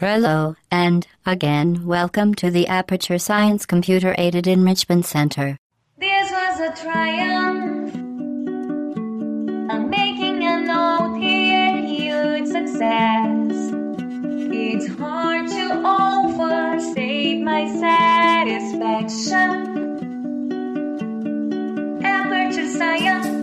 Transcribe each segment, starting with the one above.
Hello, and again, welcome to the Aperture Science Computer Aided Enrichment Center. This was a triumph. I'm making a note here, huge success. It's hard to overstate my satisfaction. Aperture Science.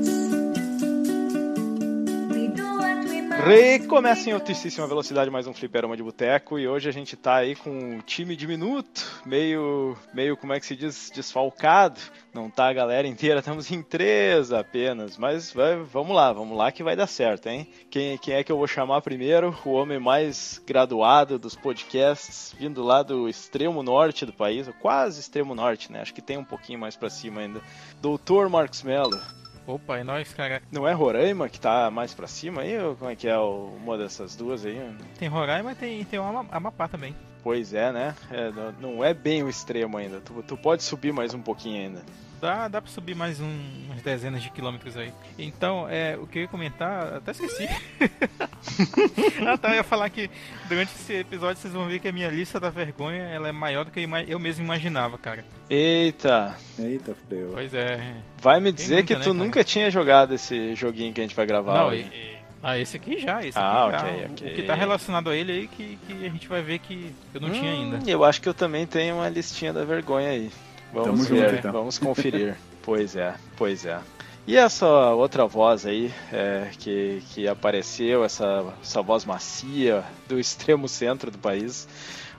Recomeça em altíssima velocidade mais um Fliperama de Boteco e hoje a gente tá aí com um time diminuto, meio, meio como é que se diz, desfalcado. Não tá a galera inteira, estamos em três apenas, mas vai- vamos lá, vamos lá que vai dar certo, hein? Quem, quem é que eu vou chamar primeiro? O homem mais graduado dos podcasts, vindo lá do extremo norte do país, quase extremo norte, né? Acho que tem um pouquinho mais pra cima ainda. Doutor Marcos Mello. Opa, é nóis, cara. Não é Roraima que tá mais pra cima aí? Ou como é que é o- uma dessas duas aí? Tem Roraima e tem, tem o Ama- Amapá também. Pois é, né? É, não- não é bem o extremo ainda. Tu, tu pode subir mais um pouquinho ainda. Dá, dá pra subir mais um, umas dezenas de quilômetros aí. Então, é, o que eu ia comentar, até esqueci. ah tá, eu ia falar que durante esse episódio vocês vão ver que a minha lista da vergonha ela é maior do que eu mesmo imaginava, cara. Eita! Eita, fudeu. Pois é. Vai me dizer nunca, que né, tu cara? nunca tinha jogado esse joguinho que a gente vai gravar. Não, hoje. e- e- ah, esse aqui já, esse Ah, aqui já. ok, O- ok. O que tá relacionado a ele aí que, que a gente vai ver que eu não tinha Hum, ainda. Eu acho que eu também tenho uma listinha da vergonha aí. Vamos Tamo ver, junto, então. vamos conferir. pois é, pois é. E essa outra voz aí é, que, que apareceu, essa, essa voz macia do extremo centro do país,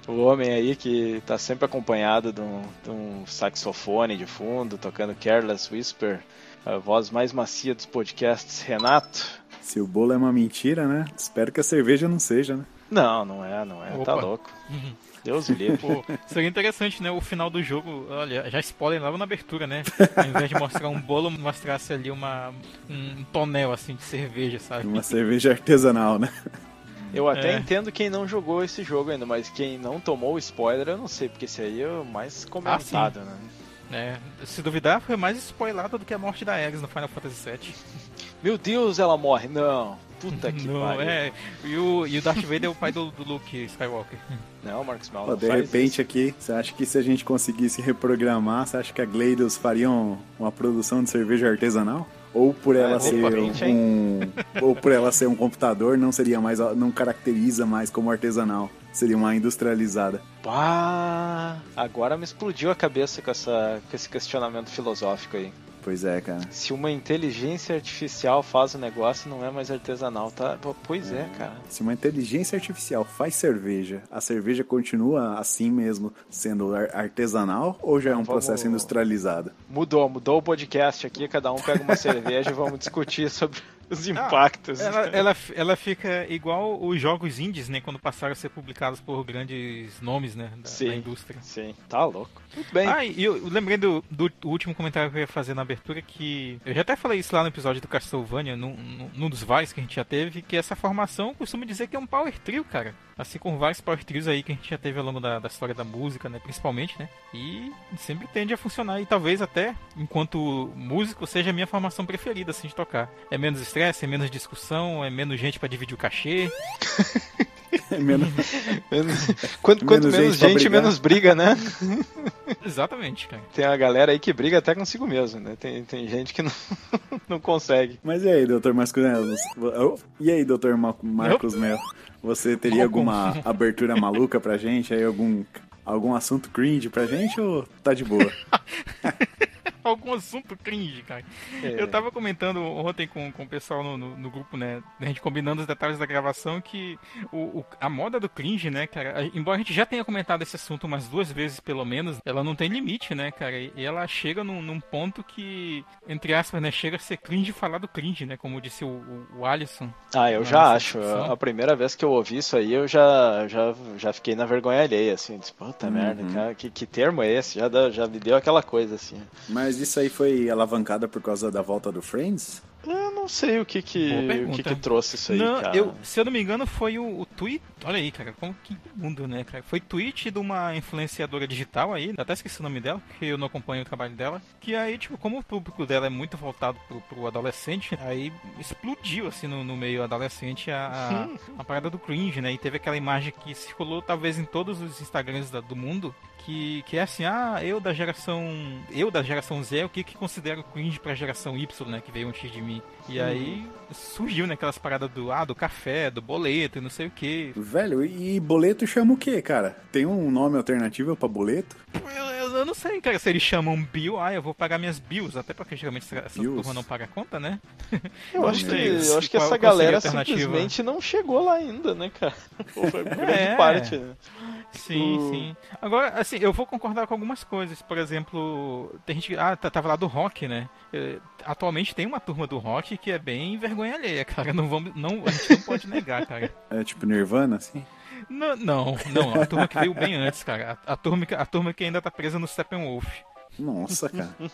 o homem aí que tá sempre acompanhado de um, de um saxofone de fundo, tocando Careless Whisper, a voz mais macia dos podcasts, Renato. Se o bolo é uma mentira, né? Espero que a cerveja não seja, né? Não, não é, não é, tá Opa. louco. Deus o livre. Pô, seria interessante, né? O final do jogo, olha, já spoiler logo na abertura, né? Ao invés de mostrar um bolo, mostrasse ali uma, um tonel, assim, de cerveja, sabe? Uma cerveja artesanal, né? Eu até É. entendo quem não jogou esse jogo ainda, mas quem não tomou o spoiler, eu não sei, porque esse aí é o mais comentado, né? É, se duvidar, foi mais spoilado do que a morte da Ares no Final Fantasy VII. Meu Deus, ela morre. Não. Puta que Não, pariu. é, e, o, e o Darth Vader é o pai do, do Luke Skywalker. Não, Marcos Mal, de repente isso. aqui, você acha que se a gente conseguisse reprogramar, você acha que a Gleidos faria um- uma produção de cerveja artesanal? Ou por ela Ah, ser de repente, um, ou por ela ser um computador, não seria mais não caracteriza mais como artesanal, seria uma industrializada. Pá, agora me explodiu a cabeça com, essa, com esse questionamento filosófico aí. Pois é, cara. Se uma inteligência artificial faz o negócio, não é mais artesanal, tá? Pois é, cara. Se uma inteligência artificial faz cerveja, a cerveja continua assim mesmo sendo ar- artesanal ou já é um Vamos- processo industrializado? Mudou, mudou o podcast aqui, cada um pega uma cerveja e vamos discutir sobre os impactos. Ela, ela, ela fica igual os jogos indies, né? Quando passaram a ser publicados por grandes nomes, né? Da, Sim. da indústria. Sim, tá louco. Tudo bem. Ah, e eu lembrei do, do último comentário que eu ia fazer na abertura, que eu já até falei isso lá no episódio do Castlevania, num, num- dos vários que a gente já teve, que essa formação costuma dizer que é um power trio, cara. Assim como vários power trios aí que a gente já teve ao longo da, da história da música, né, principalmente, né. E sempre tende a funcionar, e talvez até, enquanto músico, seja a minha formação preferida, assim, de tocar. É menos estresse, é menos discussão, é menos gente pra dividir o cachê. Menos- Menos- Quanto, quanto Menos menos gente menos briga, né? Exatamente, cara. Tem a galera aí que briga até consigo mesmo, né? Tem, tem gente que não, não consegue. Mas e aí, doutor Marcos Melo? E aí, doutor Ma- Marcos Melo? Você teria alguma abertura maluca pra gente? Aí algum, algum assunto cringe pra gente ou tá de boa? algum assunto cringe, cara. É. Eu tava comentando ontem com, com o pessoal no, no, no grupo, né? A gente combinando os detalhes da gravação que o, o- a moda do cringe, né, cara? Embora a gente já tenha comentado esse assunto umas duas vezes, pelo menos, ela não tem limite, né, cara? E ela chega num, num ponto que, entre aspas, né, chega a ser cringe falar do cringe, né? Como disse o, o, o Alisson. Ah, eu já acho. discussão. A primeira vez que eu ouvi isso aí, eu já, já, já fiquei na vergonha alheia, assim. Disse, puta merda, cara, que, que termo é esse? Já, dá- já me deu aquela coisa, assim. Mas isso aí foi alavancada por causa da volta do Friends? Eu não sei o que que, o que, que trouxe isso aí, Não, cara. eu, se eu não me engano, foi o, o tweet. Olha aí, cara, como que mundo, né, cara? Foi tweet de uma influenciadora digital aí, até esqueci o nome dela, porque eu não acompanho o trabalho dela. Que aí, tipo, como o público dela é muito voltado pro, pro adolescente, aí explodiu, assim, no, no meio adolescente a, a, a parada do cringe, né? E teve aquela imagem que circulou, talvez, em todos os Instagrams da- do mundo, que, que é assim, ah, eu da geração. Eu da geração Z, o que, que considero cringe pra geração Y, né? Que veio antes de mim. E aí surgiu, né, aquelas paradas do, ah, do café, do boleto e não sei o que. Velho, e boleto chama o quê, cara? Tem um nome alternativo pra boleto? Eu, eu- eu não sei, cara, se eles chamam bill, ah, eu vou pagar minas bills, até porque geralmente essa, Bills? turma não paga conta, né? Eu acho que, eu acho que qual- essa galera simplesmente não chegou lá ainda, né, cara? Ou foi grande É. parte, né? Sim, O- sim. Agora, assim, eu vou concordar com algumas coisas. Por exemplo, tem gente que. Ah, tá- tava lá do rock, né? Eh, Atualmente tem uma turma do rock que é bem vergonha alheia, cara. Não vamos. Não, a gente não pode negar, cara. É tipo Nirvana, assim? Não, não, não, a turma que veio bem antes, cara. A, a turma, a turma que ainda tá presa no Steppenwolf. Nossa, cara.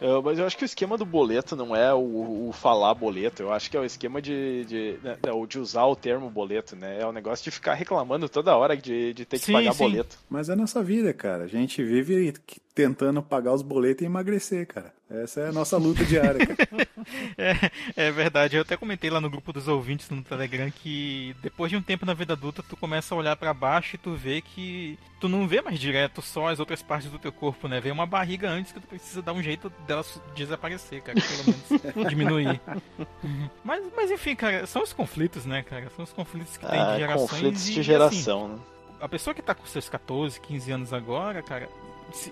É, mas eu acho que o esquema do boleto não é o, o falar boleto, eu acho que é o esquema de, de, né, não, de usar o termo boleto, né? É o negócio de ficar reclamando toda hora de, de ter que Sim, pagar sim. boleto. Mas é a nossa vida, cara. A gente vive tentando pagar os boletos e emagrecer, cara. Essa é a nossa luta diária, cara. É, é verdade, eu até comentei lá no grupo dos ouvintes no Telegram que depois de um tempo na vida adulta tu começa a olhar pra baixo e tu vê que tu não vê mais direto só as outras partes do teu corpo, né? Vem uma barriga antes que tu precisa dar um jeito dela desaparecer, cara, pelo menos diminuir. Mas, mas enfim, cara, são os conflitos, né, cara? São os conflitos que tem Ah, de gerações conflitos e, de assim, geração, né? a pessoa que tá com seus 14, 15 anos agora, cara,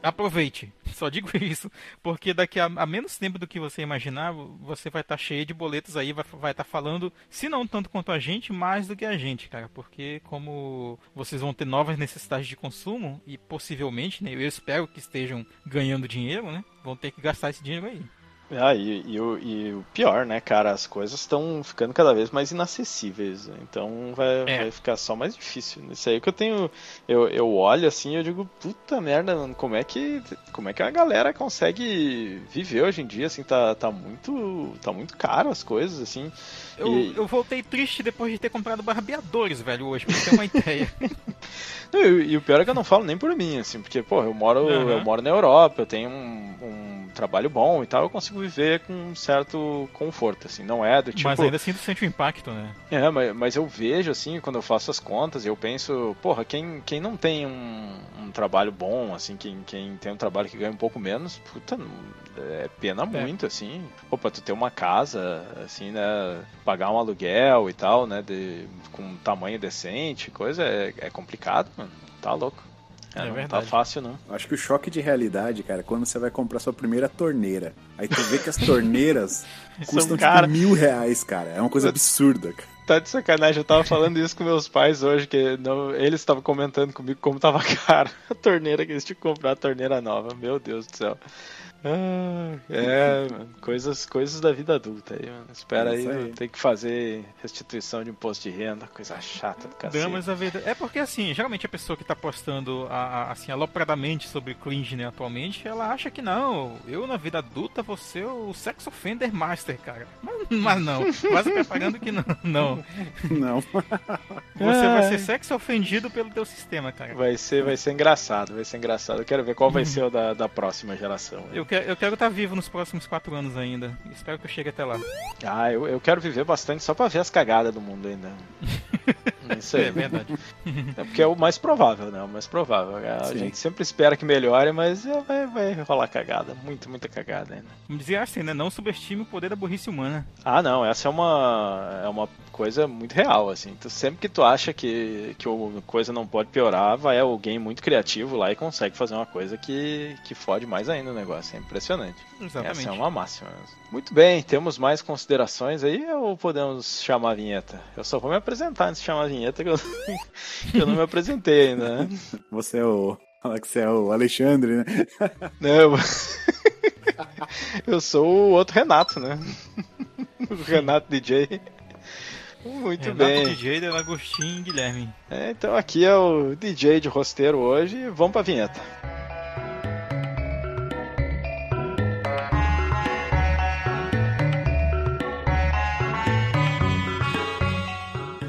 aproveite. Só digo isso. Porque daqui a, a menos tempo do que você imaginar, você vai estar cheio de boletos aí, vai estar falando, se não tanto quanto a gente, mais do que a gente, cara. Porque como vocês vão ter novas necessidades de consumo, e possivelmente, né, eu espero que estejam ganhando dinheiro, né? Vão ter que gastar esse dinheiro aí. Ah, e, e o, e o pior, né, cara? As coisas estão ficando cada vez mais inacessíveis. Então vai, É. vai ficar só mais difícil. Isso aí que eu tenho. Eu, eu olho assim eu digo, puta merda, mano, como é que. Como é que a galera consegue viver hoje em dia? Assim, tá, tá muito. Tá muito caro as coisas, assim. Eu, E- eu voltei triste depois de ter comprado barbeadores, velho, hoje, pra ter uma ideia. E, o pior é que eu não falo nem por mim, assim, porque, pô, eu moro, Aham. eu moro na Europa, eu tenho um, um trabalho bom e tal, eu consigo viver com um certo conforto, assim, não é do tipo. Mas ainda assim tu sente o impacto, né? É, mas, mas eu vejo, assim, quando eu faço as contas, eu penso, porra, quem, quem não tem um, um trabalho bom, assim, quem, quem tem um trabalho que ganha um pouco menos, puta, é pena muito, assim. Opa, tu ter uma casa, assim, né, pagar um aluguel e tal, né, de, com um tamanho decente, coisa, é, é complicado, mano, tá louco. É não tá verdade. fácil, não. Acho que o choque de realidade, cara, é quando você vai comprar sua primeira torneira. Aí tu vê que as torneiras custam cara. tipo mil reais, cara. É uma coisa absurda, cara. Tá de sacanagem, eu tava falando isso com meus pais hoje, que não, eles estavam comentando comigo como tava caro a torneira, que eles tinham que comprar a torneira nova, meu Deus do céu. Ah, é, coisas, coisas da vida adulta aí, mano. Espera É aí, aí. tem que fazer restituição de imposto de renda, coisa chata do cacete. A verdade. É porque assim, geralmente a pessoa que tá postando a, a- assim, alopradamente sobre cringe, né, atualmente, ela acha que não, eu na vida adulta vou ser o sex offender master, cara. Mas, mas não, quase preparando que não. Não. Não. Você vai ser sex ofendido pelo teu sistema, cara. Vai ser, vai ser engraçado, vai ser engraçado. Eu quero ver qual vai ser o da, da próxima geração. Eu quero eu quero estar vivo nos próximos quatro anos ainda. Espero que eu chegue até lá. Ah, eu, eu quero viver bastante só pra ver as cagadas do mundo ainda. Isso aí. É verdade. É porque é o mais provável, né? O mais provável. A Sim. gente sempre espera que melhore, mas é, vai, vai rolar cagada. Muito, muita cagada ainda. Vamos dizer assim, né? Não subestime o poder da burrice humana. Ah, não, essa é uma, é uma coisa muito real, assim. Tu, sempre que tu acha que, que a coisa não pode piorar, vai alguém muito criativo lá e consegue fazer uma coisa que, que fode mais ainda o negócio. É impressionante. Exatamente. Essa é uma máxima. mesmo. Muito bem, temos mais considerações aí ou podemos chamar a vinheta? Eu só vou me apresentar antes de chamar a vinheta, que eu, que eu não me apresentei ainda, né? Você é o. Fala que você é o Alexandre, né? Não, eu... eu sou o outro Renato, né? O Renato DJ. Muito Renato bem. DJ, Del Agostinho Guilherme. É, então aqui é o DJ de rosteiro hoje. Vamos pra vinheta.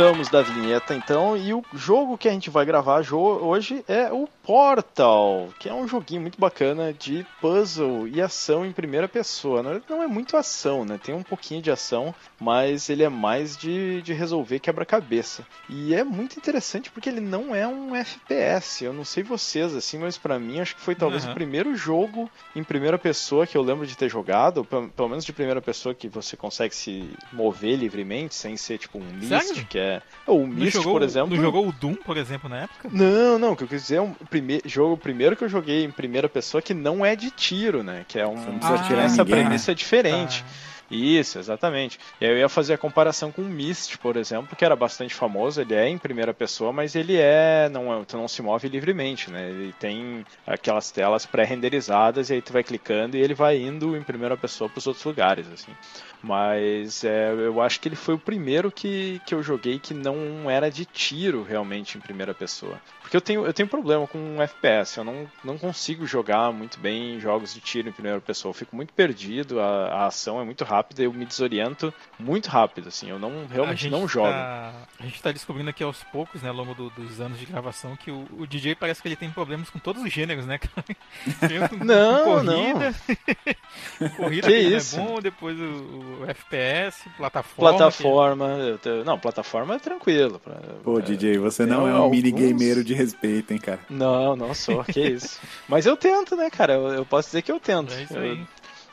Voltamos da vinheta então, e o jogo que a gente vai gravar hoje é o Portal, que é um joguinho muito bacana de puzzle e ação em primeira pessoa. Verdade, não é muito ação, né? Tem um pouquinho de ação, mas ele é mais de, de resolver quebra-cabeça. E é muito interessante porque ele não é um FPS. Eu não sei vocês, assim, mas pra mim acho que foi talvez Aham. o primeiro jogo em primeira pessoa que eu lembro de ter jogado, pelo, menos de primeira pessoa que você consegue se mover livremente, sem ser tipo um Myst, que é. O Não Myst, jogou, por exemplo. não jogou o Doom, por exemplo, na época? Não, não, o que eu quis dizer é um prime... jogo primeiro que eu joguei em primeira pessoa que não é de tiro, né? Que é um. Você não precisa atirar em essa ninguém, né? premissa é diferente. Ah, Isso, exatamente. E aí eu ia fazer a comparação com o Myst, por exemplo, que era bastante famoso. Ele é em primeira pessoa, mas ele é. Não, é- tu não se move livremente, né? Ele tem aquelas telas pré-renderizadas e aí tu vai clicando e ele vai indo em primeira pessoa para os outros lugares, assim. Mas é, eu acho que ele foi o primeiro que, que eu joguei que não era de tiro realmente em primeira pessoa. Porque eu tenho, eu tenho problema com FPS, eu não, não consigo jogar muito bem jogos de tiro em primeira pessoa. Eu fico muito perdido, a, a ação é muito rápida, eu me desoriento muito rápido, assim, eu não realmente não jogo. Tá, a gente tá descobrindo aqui aos poucos, né, ao longo do- dos anos de gravação, que o, o DJ parece que ele tem problemas com todos os gêneros, né, com- com Não, corrida, corrida Que que não isso? é bom, depois o, o FPS, plataforma. Plataforma, eu te- não, plataforma é tranquilo. pra- Pô, é, DJ, você não é um alguns- minigameiro de respeito, hein, cara. Não, não sou, que isso. Mas eu tento, né, cara? Eu, eu posso dizer que eu tento. É isso Eu.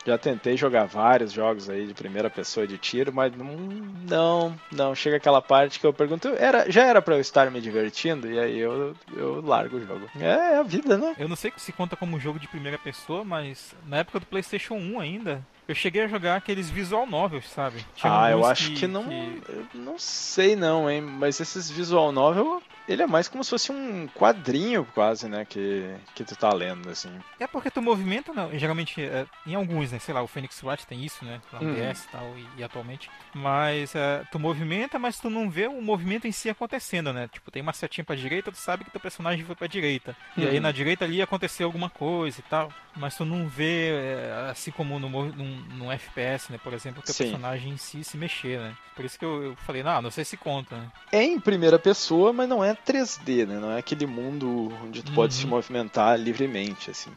Já tentei jogar vários jogos aí de primeira pessoa de tiro, mas não, não. Chega aquela parte que eu pergunto, era, já era pra eu estar me divertindo? E aí eu, eu largo o jogo. É, é a vida, né? Eu não sei se conta como jogo de primeira pessoa, mas na época do PlayStation 1 ainda, eu cheguei a jogar aqueles visual novels, sabe? Tinha ah, eu acho que, não. Eu não sei não, hein? Mas esses visual novel, ele é mais como se fosse um quadrinho quase, né? Que, que tu tá lendo, assim. É porque tu movimenta, não, geralmente, é, em alguns, né? Sei lá, o Phoenix Wright tem isso, né? Lá no Uhum. DS e tal, e, e atualmente. Mas é, tu movimenta, mas tu não vê o movimento em si acontecendo, né? Tipo, tem uma setinha pra direita, tu sabe que teu personagem foi pra direita. E aí Uhum. na direita ali aconteceu alguma coisa e tal. Mas tu não vê, é, assim como no, num, num FPS, né? Por exemplo, o teu Sim. personagem em si se mexer, né? Por isso que eu, eu falei, não, não sei se conta, né? É em primeira pessoa, mas não é 3D, né? Não é aquele mundo onde tu pode Uhum. se movimentar livremente, assim.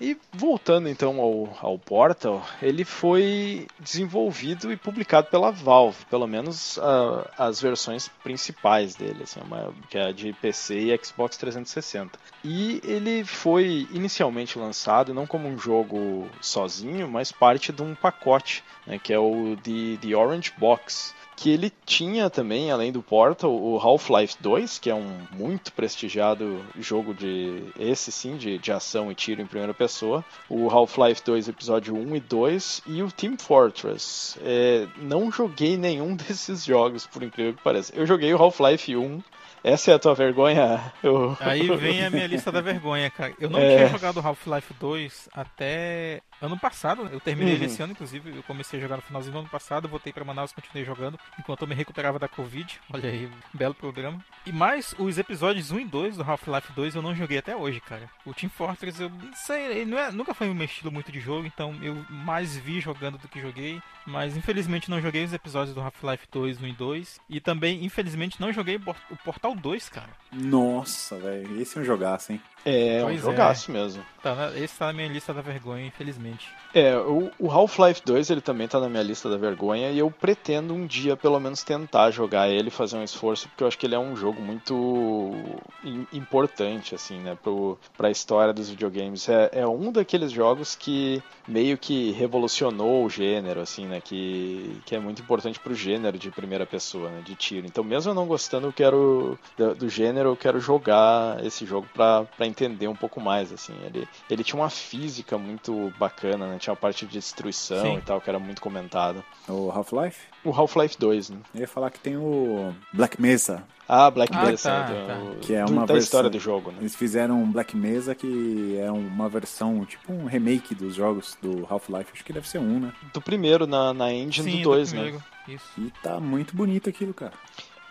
E voltando então ao, ao Portal, ele foi desenvolvido e publicado pela Valve, pelo menos ah, as versões principais dele, assim, uma- que é a de PC e Xbox 360. E ele foi inicialmente lançado não como um jogo sozinho, mas parte de um pacote, né, que é o The, The Orange Box que ele tinha também, além do Portal, o Half-Life 2, que é um muito prestigiado jogo de esse sim, de, de ação e tiro em primeira pessoa, o Half-Life 2 episódio 1 e 2 e o Team Fortress. É, não joguei nenhum desses jogos, por incrível que pareça. Eu joguei o Half-Life 1. Essa é a tua vergonha? Eu... Aí vem a minha lista da vergonha, cara. Eu não É. tinha jogado Half-Life 2 até ano passado. Eu terminei Uhum. esse ano, inclusive. Eu comecei a jogar no finalzinho do ano passado. Voltei pra Manaus, continuei jogando enquanto eu me recuperava da Covid. Olha aí, belo programa. E mais os episódios 1 e 2 do Half-Life 2 eu não joguei até hoje, cara. O Team Fortress, eu não sei, ele não é- nunca foi meu estilo muito de jogo, então eu mais vi jogando do que joguei. Mas infelizmente não joguei os episódios do Half-Life 2, 1 e 2. E também, infelizmente, não joguei o Portal 2, cara. Nossa, velho. Esse é um jogaço, hein? É, um Pois é. jogaço mesmo. Tá na- esse tá na minha lista da vergonha, infelizmente. É, o, o Half-Life 2 ele também tá na minha lista da vergonha e eu pretendo um dia pelo menos tentar jogar ele, fazer um esforço, porque eu acho que ele é um jogo muito im- importante, assim, né, pro, pra história dos videogames. É, é um daqueles jogos que meio que revolucionou o gênero, assim, né, que, que é muito importante pro gênero de primeira pessoa, né, de tiro. Então, mesmo eu não gostando, eu quero do, do gênero, eu quero jogar esse jogo pra, pra entender um pouco mais, assim. Ele, ele tinha uma física muito bacana, né, tinha a parte de destruição Sim. e tal, que era muito comentada. O Half-Life? O Half-Life 2, né? Eu ia falar que tem o Black Mesa. Ah, Black Ah, Mesa, tá, do- tá. do- Que é uma da história versão- do jogo, né? Eles fizeram um Black Mesa que é uma versão, tipo um remake dos jogos do Half-Life. Acho que deve ser um, né? Do primeiro na, na engine Sim, do 2, né? Isso. E tá muito bonito aquilo, cara.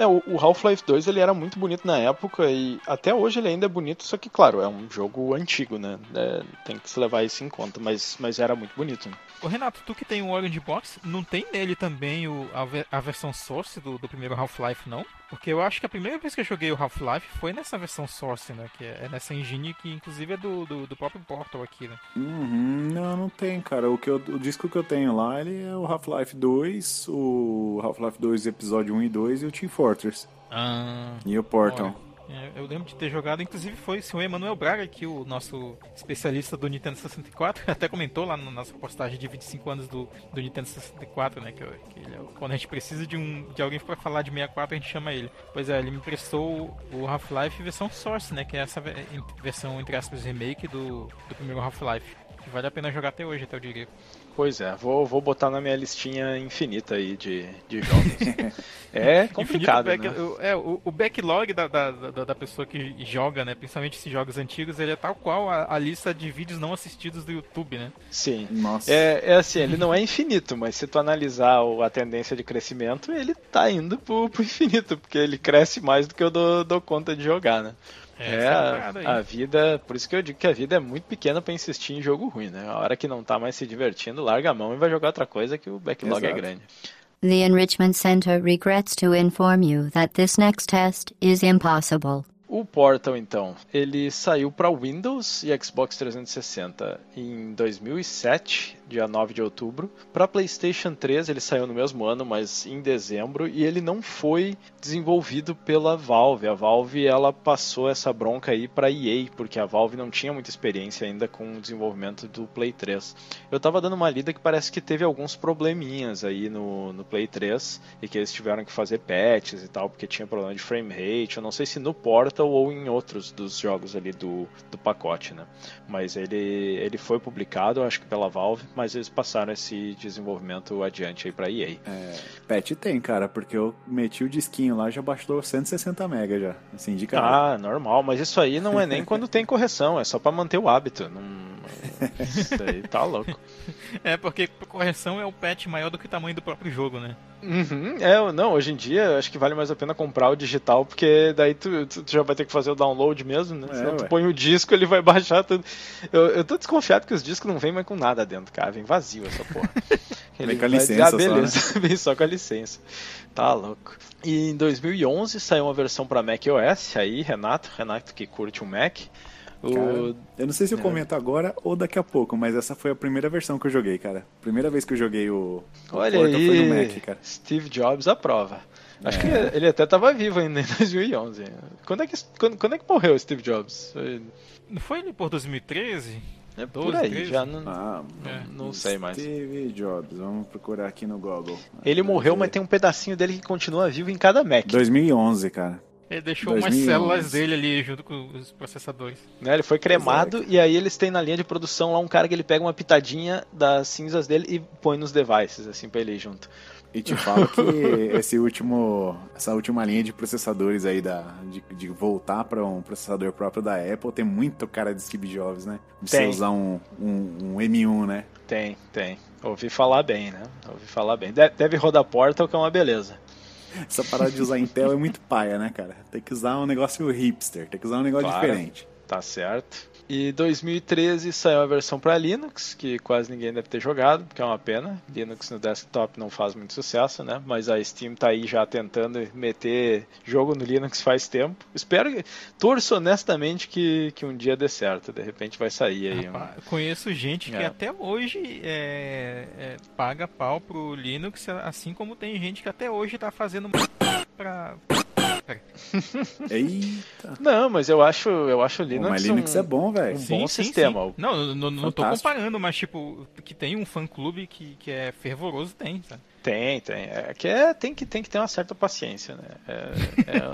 É, o, o Half-Life 2 ele era muito bonito na época e até hoje ele ainda é bonito, só que, claro, é um jogo antigo, né? É, tem que se levar isso em conta, mas, mas era muito bonito. Né? Ô Renato, tu que tem o Orange Box, não tem nele também o, a, a versão Source do, do primeiro Half-Life, não? Porque eu acho que a primeira vez que eu joguei o Half-Life foi nessa versão Source, né? Que é nessa engine que inclusive é do, do, do próprio Portal aqui, né? Uhum, não, não tem, cara. O, que eu- o disco que eu tenho lá, ele é o Half-Life 2, o Half-Life 2 episódio 1 e 2 e o Team Fortress. Ah. E o Portal. É, eu lembro de ter jogado, inclusive foi o Emanuel Braga, que o nosso especialista do Nintendo 64, até comentou lá na nossa postagem de 25 anos do, do Nintendo 64, né? Que, que ele é quando a gente precisa de, um, de alguém pra falar de 64, a gente chama ele. Pois é, ele me emprestou o Half-Life versão Source, né? Que é essa versão, entre aspas, remake do, do primeiro Half-Life. Que vale a pena jogar até hoje, até eu diria. Pois é, vou, vou botar na minha listinha infinita aí de, de jogos. é complicado, back- né? o- é, o, o backlog da, da, da, da pessoa que joga, né? Principalmente esses jogos antigos, ele é tal qual a, a lista de vídeos não assistidos do YouTube, né? Sim. Nossa. É, é assim, ele não é infinito, mas se tu analisar o- a tendência de crescimento, ele tá indo pro, pro infinito, porque ele cresce mais do que eu dou, dou conta de jogar, né? É, a parada aí. a, a vida, por isso que eu digo que a vida é muito pequena pra insistir em jogo ruim, né? A hora que não tá mais se divertindo, larga a mão e vai jogar outra coisa que o backlog é Exato. grande. The Enrichment Center regrets to inform you that this next test is impossible. O Portal, então, ele saiu para Windows e Xbox 360 em 2007, dia 9 de outubro. Para PlayStation 3 ele saiu no mesmo ano, mas em dezembro, e ele não foi desenvolvido pela Valve. A Valve ela passou essa bronca aí para EA, porque a Valve não tinha muita experiência ainda com o desenvolvimento do Play 3. Eu tava dando uma lida que parece que teve alguns probleminhas aí no, no Play 3 e que eles tiveram que fazer patches e tal, porque tinha problema de frame rate. Eu não sei se no Portal ou em outros dos jogos ali do, do pacote, né? Mas ele, ele foi publicado, acho que pela Valve, mas eles passaram esse desenvolvimento adiante aí pra EA. Patch tem, cara, porque eu meti o disquinho lá já baixou 160 MB já. Assim, de cara. Ah, normal, mas isso aí não é nem quando tem correção, é só pra manter o hábito. Não... Isso aí tá louco. É, porque correção é o patch maior do que o tamanho do próprio jogo, né? Uhum, é, não, hoje em dia acho que vale mais a pena comprar o digital, porque daí tu, tu- tu já vai ter que fazer o download mesmo, né? É, Senão tu ué. põe o disco, ele vai baixar tudo. Eu, eu tô desconfiado que os discos não vêm mais com nada dentro, cara, vem vazio essa porra. Ele com a vai licença dizer, ah, só, beleza, vem só com a licença. Tá louco. E em 2011 saiu uma versão pra Mac OS, aí, Renato, Renato que curte o Mac. Cara, eu não sei se eu É. comento agora ou daqui a pouco, mas essa foi a primeira versão que eu joguei, cara. Primeira vez que eu joguei o, o Olha Portal aí, foi no Mac, cara. Steve Jobs aprova. Acho É. que ele até tava vivo ainda em 2011. Quando é que, quando, quando é que morreu o Steve Jobs? Foi- Não foi ele por 2013? É 12, por aí, 13? já não, Ah, É. não sei mais. Steve Jobs, vamos procurar aqui no Google. Ele morreu, mas tem um pedacinho dele que continua vivo em cada Mac. 2011, cara. Ele deixou umas 2011. células dele ali junto com os processadores. Né? Ele foi cremado e aí eles têm na linha de produção lá um cara que ele pega uma pitadinha das cinzas dele e põe nos devices, assim, pra ele ir junto. E te falo que esse último, essa última linha de processadores aí da, de, de voltar para um processador próprio da Apple tem muito cara de Steve Jobs, né? De você Tem. usar um, um, um M1, né? Tem, tem. Ouvi falar bem, né? Ouvi falar bem. De- Deve rodar Portal, que é uma beleza. Essa parada de usar Intel é muito paia, né, cara? Tem que usar um negócio hipster, tem que usar um negócio Claro. diferente. Tá certo. E 2013 saiu a versão para Linux, que quase ninguém deve ter jogado, porque é uma pena. Linux no desktop não faz muito sucesso, né? Mas a Steam tá aí já tentando meter jogo no Linux faz tempo. Espero que. Torço honestamente que, que um dia dê certo. De repente vai sair aí. Um... Rapaz, Conheço gente que É. até hoje é, é, paga pau pro Linux, assim como tem gente que até hoje tá fazendo pra. Eita. Não, mas eu acho, eu acho Linux. mas Linux um- é bom, velho. um bom sistema. sim. Não, não, não, tô comparando, mas tipo, que tem um fã clube que, que é fervoroso, tem, sabe? Tem, tem. É que é, tem, que, tem que ter uma certa paciência, né? É,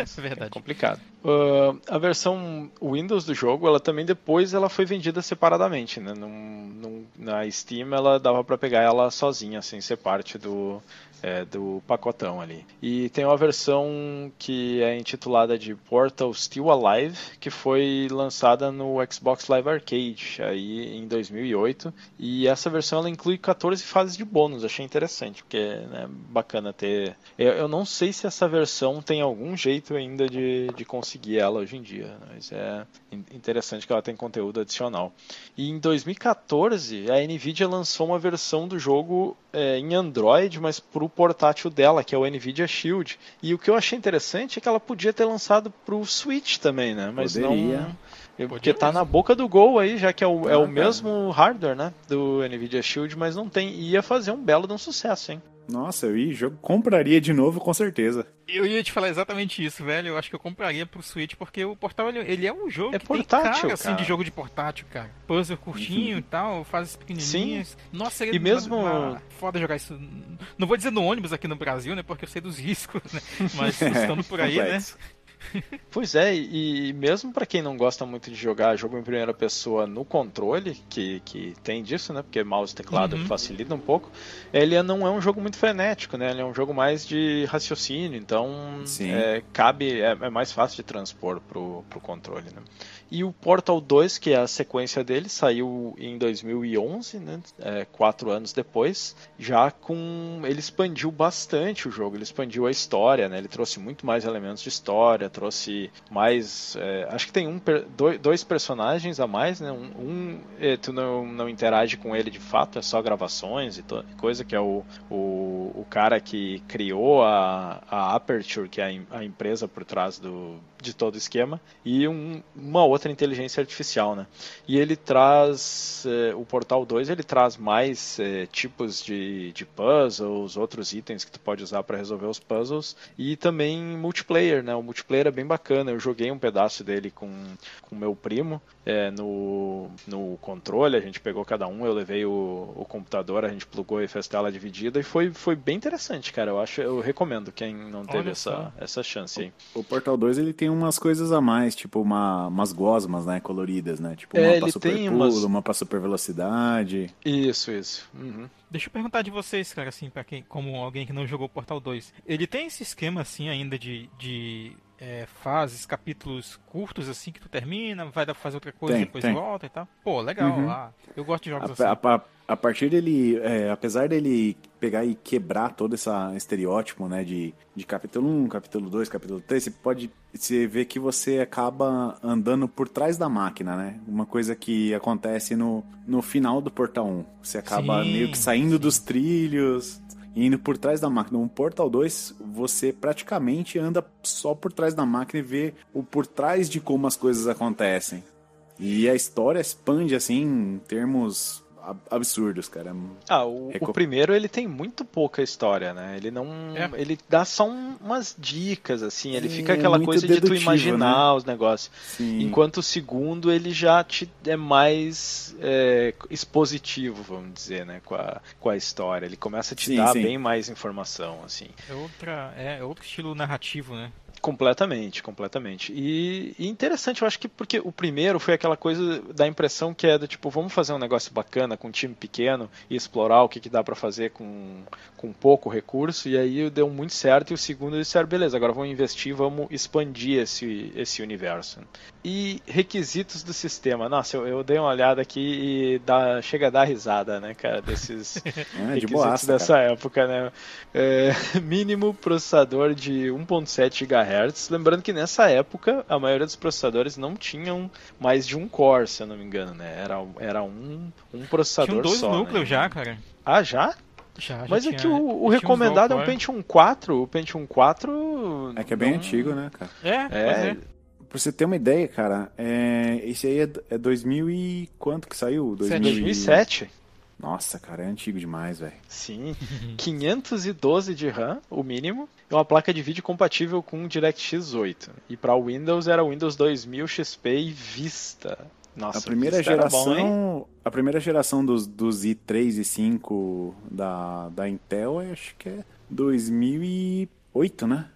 é, Verdade. é complicado. Uh, a versão Windows do jogo, ela também depois ela foi vendida separadamente, né? Num- num- na Steam ela dava para pegar ela sozinha, sem ser parte do, é, do pacotão ali. E tem uma versão que é intitulada de Portal Still Alive, que foi lançada no Xbox Live Arcade aí em 2008. E essa versão ela inclui 14 fases de bônus. Achei interessante, porque é né, bacana ter. Eu, eu não sei se essa versão tem algum jeito ainda de, de conseguir ela hoje em dia, mas é in- interessante que ela tem conteúdo adicional. E em 2014 a Nvidia lançou uma versão do jogo é, em Android, mas para o portátil dela, que é o Nvidia Shield. E o que eu achei interessante é que ela podia ter lançado para o Switch também, né? Mas Poderia. não. Porque Podia tá na boca do gol aí, já que é o, é Ah, o mesmo hardware, né? Do Nvidia Shield, mas não tem. Ia fazer um belo de um sucesso, hein? Nossa, eu ia, jogo, compraria de novo com certeza. Eu ia te falar exatamente isso, velho. Eu acho que eu compraria pro Switch, porque o Portal ele, ele é um jogo É que portátil, tem cara, assim, cara. de jogo de portátil, cara. Puzzle curtinho e tal, fases pequenininhas. Nossa, seria E mesmo- uma- foda jogar isso. Não vou dizer no ônibus aqui no Brasil, né? Porque eu sei dos riscos, né? Mas estando por aí, né? Pois é, e, mesmo pra quem não gosta muito de jogar jogo em primeira pessoa no controle, que, que tem disso, né? Porque mouse e teclado Uhum. facilita um pouco, ele não é um jogo muito frenético, né? Ele é um jogo mais de raciocínio, então é, cabe, é, é mais fácil de transpor pro, pro controle, né? E o Portal 2, que é a sequência dele, saiu em 2011, né? É, quatro anos depois, já com... ele expandiu bastante o jogo, ele expandiu a história, né? Ele trouxe muito mais elementos de história, trouxe mais... é, acho que tem um, dois, personagens a mais, né? Um, é, tu não, não interage com ele de fato, é só gravações e coisa, que é o, o, o cara que criou a, a Aperture, que é a, a empresa por trás do, de todo o esquema, e um- uma outra inteligência artificial, né? E ele traz, eh, o Portal 2, ele traz mais eh, tipos de, de puzzles, outros itens que tu pode usar para resolver os puzzles, e também multiplayer, né? O multiplayer é bem bacana, eu joguei um pedaço dele com o meu primo, eh, no, no controle, a gente pegou cada um, eu levei o, o computador, a gente plugou e fez tela dividida, e foi, foi bem interessante, cara, eu acho, eu recomendo quem não teve Olha essa, só. essa chance aí. O Portal 2 ele tem umas coisas a mais, tipo uma, umas gosmas, né, coloridas, né? Tipo É, uma ele pra super tem pulo, umas- uma pra super velocidade. Isso, isso. Uhum. Deixa eu perguntar de vocês, cara, assim, para quem, como alguém que não jogou Portal 2. Ele tem esse esquema, assim, ainda de, de é, fases, capítulos curtos, assim, que tu termina, vai dar pra fazer outra coisa Tem, e depois tem. volta e tal? Pô, legal. Uhum. ah, eu gosto de jogos A, assim. a- a- a partir dele, é, apesar dele pegar e quebrar todo esse estereótipo, né, de, de capítulo 1, capítulo 2, capítulo 3, você pode você vê que você acaba andando por trás da máquina, né? Uma coisa que acontece no, no final do Portal 1. Você acaba Sim, meio que saindo sim. dos trilhos, indo por trás da máquina. No Portal 2, você praticamente anda só por trás da máquina e vê o por trás de como as coisas acontecem. E a história expande assim em termos absurdos, cara. Ah, o, Reco- o primeiro ele tem muito pouca história, né? Ele não. É. Ele dá só um- umas dicas, assim. Ele É, fica aquela coisa de tu imaginar os negócios. Sim. Enquanto o segundo ele já te é mais é, expositivo, vamos dizer, né? Com a, com a história. Ele começa a te Sim, dar sim. bem mais informação, assim. É, outra, é outro estilo narrativo, né? Completamente, completamente. E, e interessante, eu acho que porque o primeiro foi aquela coisa da impressão que é do tipo, vamos fazer um negócio bacana com um time pequeno e explorar o que, que dá pra fazer com, com pouco recurso, e aí deu muito certo, e o segundo disseram, beleza, agora vamos investir, vamos expandir esse, esse universo. E requisitos do sistema, nossa, eu, eu dei uma olhada aqui e dá, chega a dar risada, né, cara, desses É, de requisitos boaça, dessa cara. época, né? É, mínimo processador de 1.7 GHz GHz. Lembrando que nessa época a maioria dos processadores não tinham mais de um core, se eu não me engano, né? Era, era um, um processador Tinham dois só. núcleos né? já, cara. Ah, já? Já, já Mas é tinha- que o, o tinha recomendado é um. Pentium 4. O Pentium 4. É que é bem não- antigo, né, cara? É, É, é. Pra você ter uma ideia, cara, é... esse aí é, é 2000 e... quanto que saiu? 2000 e- 2007. Nossa, cara, é antigo demais, velho. Sim. 512 de RAM, o mínimo. E uma placa de vídeo compatível com DirectX 8. E para Windows era Windows 2000 XP e Vista. Nossa, A primeira geração, bom, a primeira geração dos, dos i3 e 5 da, da Intel, acho que é 2008, né?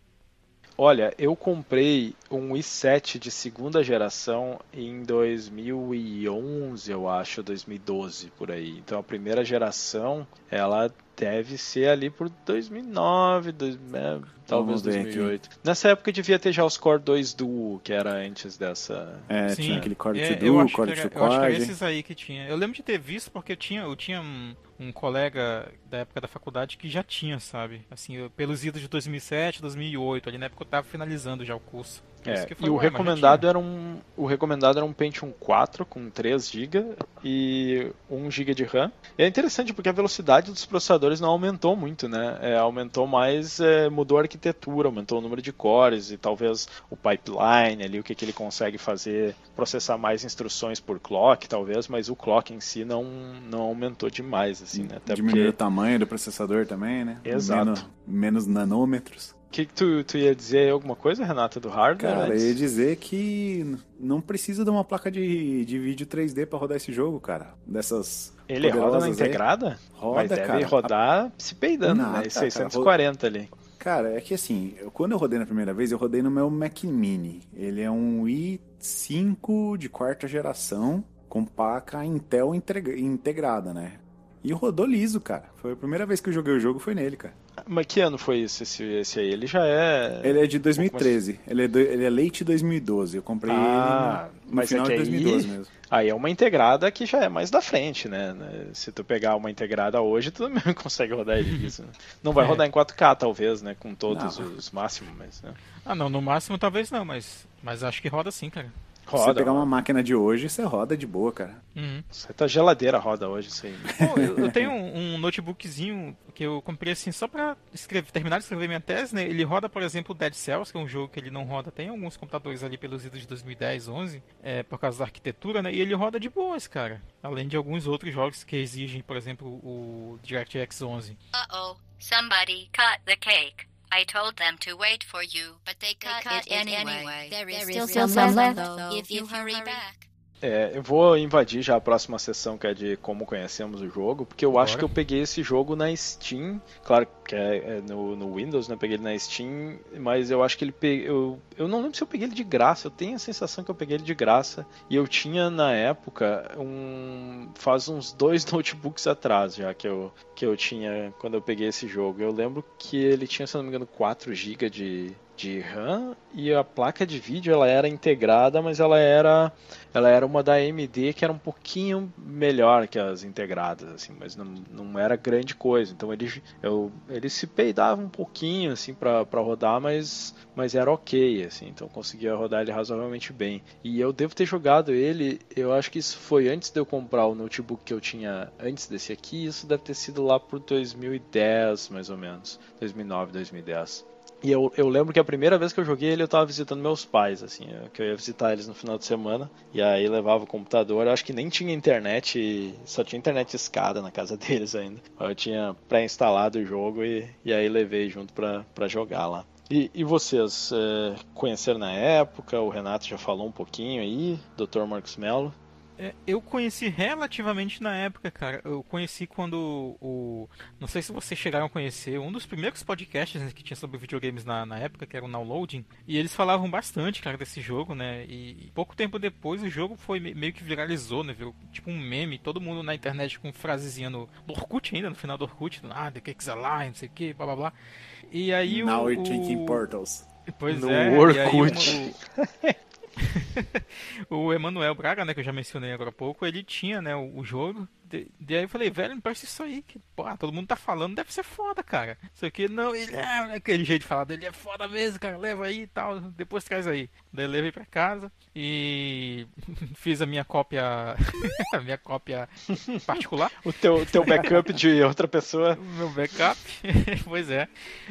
Olha, eu comprei um i7 de segunda geração em 2011, eu acho, 2012 por aí. Então a primeira geração, ela deve ser ali por 2009, dois- é, talvez Vamos ver aqui. 2008. Nessa época devia ter já os Core 2 Duo, que era antes dessa. É, Sim. tinha aquele Core É, 2 eu Duo, Core que 2 era- eu acho que era Quad. esses aí que tinha. Eu lembro de ter visto porque eu tinha, eu tinha um, um colega da época da faculdade que já tinha, sabe? Assim, eu- pelos idos de 2007, 2008, ali na época eu tava finalizando já o curso. É, e o recomendado era um o recomendado era um Pentium 4 com 3 GB e 1 GB de RAM. E é interessante porque a velocidade dos processadores não aumentou muito, né? É, aumentou mais, é, mudou a arquitetura, aumentou o número de cores e talvez o pipeline ali, o que, que ele consegue fazer, processar mais instruções por clock, talvez, mas o clock em si não, não aumentou demais, assim, né? Até Diminuiu o porque... tamanho do processador também, né? Exato. Menos, menos nanômetros. O que, que tu, tu ia dizer alguma coisa, Renata, do hardware? Cara, eu ia dizer que não precisa de uma placa de, de vídeo 3D pra rodar esse jogo, cara. Dessas Ele roda na poderosas aí. integrada? Roda, mas deve cara. rodar se peidando, Nada, né? cara, 640 ali. Cara, é que assim, eu- quando eu rodei na primeira vez, eu rodei no meu Mac Mini. Ele é um i5 de quarta geração com placa Intel integra- integrada, né? E rodou liso, cara. Foi a primeira vez que eu joguei o jogo, foi nele, cara. Mas que ano foi esse, esse, esse aí? Ele já é. Ele é de 2013. Ele é, do- ele é late 2012. Eu comprei Ah, ele no, no mas final é de 2012 aí- mesmo. Aí é uma integrada que já é mais da frente, né? Se tu pegar uma integrada hoje, tu também consegue rodar ele liso. né? Não vai É. rodar em 4K, talvez, né? Com todos Não. os máximos, mas. Né? Ah, não, no máximo talvez não, mas, mas acho que roda sim, cara. Se você Roda. pegar uma roda. máquina de hoje, você roda de boa, cara. Uhum. Você tá geladeira roda hoje, isso aí. Pô, eu, eu tenho um, um notebookzinho que eu comprei assim só pra escrever, terminar de escrever minha tese, né? Ele roda, por exemplo, Dead Cells, que é um jogo que ele não roda. Tem alguns computadores ali pelos idos de 2010, 11, é, por causa da arquitetura, né? E ele roda de boas, cara. Além de alguns outros jogos que exigem, por exemplo, o DirectX 11. Uh-oh, somebody cut the cake. I told them to wait for you, but they cut, cut it, anyway. There is There still, is still some some left, though, if you hurry back. É, eu vou invadir já a próxima sessão que é de como conhecemos o jogo, porque eu acho Bora. que eu peguei esse jogo na Steam, claro que é, é no, no Windows, né? Peguei ele na Steam, mas eu acho que ele pe... eu, eu não lembro se eu peguei ele de graça, eu tenho a sensação que eu peguei ele de graça, e eu tinha na época um faz uns dois notebooks atrás já que eu que eu tinha quando eu peguei esse jogo. Eu lembro que ele tinha, se não me engano, 4 GB de de RAM e a placa de vídeo ela era integrada, mas ela era ela era uma da AMD que era um pouquinho melhor que as integradas, assim, mas não, não era grande coisa. Então ele, eu, ele se peidava um pouquinho assim para rodar, mas, mas era ok, assim, então conseguia rodar ele razoavelmente bem. E eu devo ter jogado ele, eu acho que isso foi antes de eu comprar o notebook que eu tinha antes desse aqui, isso deve ter sido lá por 2010, mais ou menos, 2009, 2010. E eu, eu lembro que a primeira vez que eu joguei ele, eu tava visitando meus pais, assim, eu- que eu ia visitar eles no final de semana, e aí levava o computador, eu acho que nem tinha internet, só tinha internet escada na casa deles ainda. Eu tinha pré-instalado o jogo e, e aí levei junto pra jogar lá. E, e vocês é, conheceram na época? O Renato já falou um pouquinho aí, Dr. Marcos Mello. É, eu conheci relativamente na época, cara. Eu conheci quando o. Não sei se vocês chegaram a conhecer um dos primeiros podcasts né, que tinha sobre videogames na, na época, que era o Downloading. E eles falavam bastante, cara, desse jogo, né? E, e pouco tempo depois o jogo foi me- meio que viralizou, né? Virou tipo um meme, todo mundo na internet com frasezinha no, no Orkut ainda, no final do Orkut, ah, The Cakes Alive, não sei o que, blá blá blá. E aí Now o. we're o- taking portals. Pois No é, Orkut. O Emanuel Braga, né, que eu já mencionei agora há pouco, ele tinha, né, o, o jogo. De, de aí eu falei, velho, me parece isso aí, que, pô, todo mundo tá falando, deve ser foda, cara. Isso aqui não, ele é aquele jeito de falar dele é foda mesmo, cara, leva aí e tal, depois traz aí. Daí eu levei pra casa e fiz a minha cópia, a minha cópia particular. O teu, teu backup de outra pessoa, O meu backup, pois é.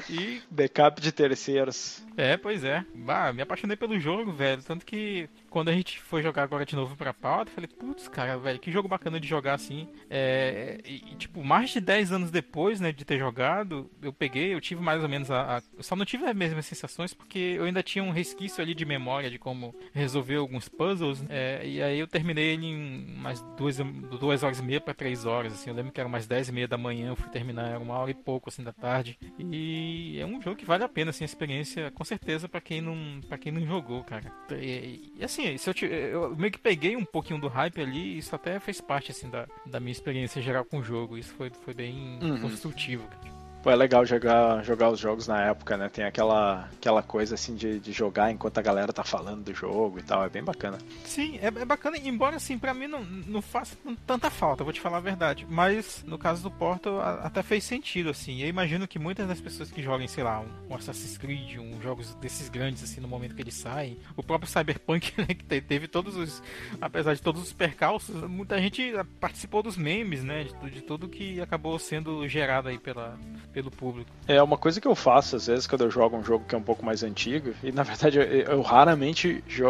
E backup de terceiros. É, pois é. Bah, me apaixonei pelo jogo, velho. Tanto que quando a gente foi jogar agora de novo pra pauta, eu falei, putz, cara, velho, que jogo bacana de jogar assim. É, e, tipo, mais de 10 anos depois, né, de ter jogado, eu peguei, eu tive mais ou menos a. a- eu só não tive as mesmas sensações porque eu ainda tinha um resquício ali de memória de como resolver alguns puzzles. é, e aí eu terminei ele em mais duas, duas horas e meia pra três horas, assim. Eu lembro que era umas 10 e meia da manhã, eu fui terminar, era uma hora e pouco, assim, da tarde. E é um jogo que vale a pena, assim, a experiência, com certeza, pra quem não, pra quem não jogou, cara. E, e, assim, se eu, ti- eu meio que peguei um pouquinho do hype ali, isso até fez parte, assim, da, da minha experiência geral com o jogo. Isso foi, foi bem Uhum. construtivo, cara. Pô, é legal jogar, jogar os jogos na época, né? Tem aquela, aquela coisa assim de, de jogar enquanto a galera tá falando do jogo e tal, é bem bacana. Sim, é, é bacana, embora assim, pra mim não, não faça tanta falta, vou te falar a verdade. Mas no caso do Portal a- até fez sentido, assim. Eu imagino que muitas das pessoas que joguem, sei lá, um, Assassin's Creed, um jogos desses grandes, assim, no momento que eles saem, o próprio Cyberpunk, né, que te- teve todos os. Apesar de todos os percalços, muita gente participou dos memes, né? De, de tudo que acabou sendo gerado aí pela, pelo público. É uma coisa que eu faço às vezes quando eu jogo um jogo que é um pouco mais antigo, e na verdade eu, eu raramente jo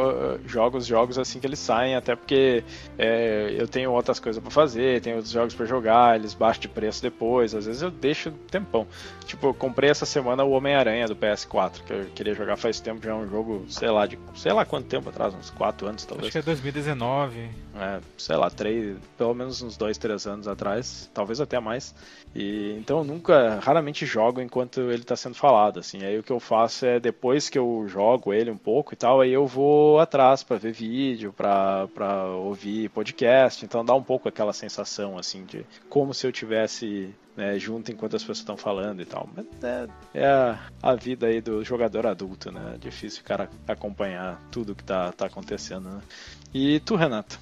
jogo os jogos assim que eles saem, até porque é, eu tenho outras coisas pra fazer, tenho outros jogos pra jogar, eles baixam de preço depois, às vezes eu deixo um tempão. Tipo, eu comprei essa semana o Homem-Aranha do PS4, que eu queria jogar faz tempo, já é um jogo, sei lá, de sei lá quanto tempo atrás, uns 4 anos talvez. Acho que é 2019. É, sei lá, três, pelo menos uns dois, três anos atrás, talvez até mais. E então eu nunca, raramente jogo enquanto ele tá sendo falado, assim. Aí o que eu faço é depois que eu jogo ele um pouco e tal, aí eu vou atrás pra ver vídeo, pra, pra ouvir podcast, então dá um pouco aquela sensação assim de como se eu tivesse né, junto enquanto as pessoas estão falando e tal. Mas é, é a, a vida aí do jogador adulto, né? É difícil o cara acompanhar tudo que tá, tá acontecendo, né? E tu, Renato?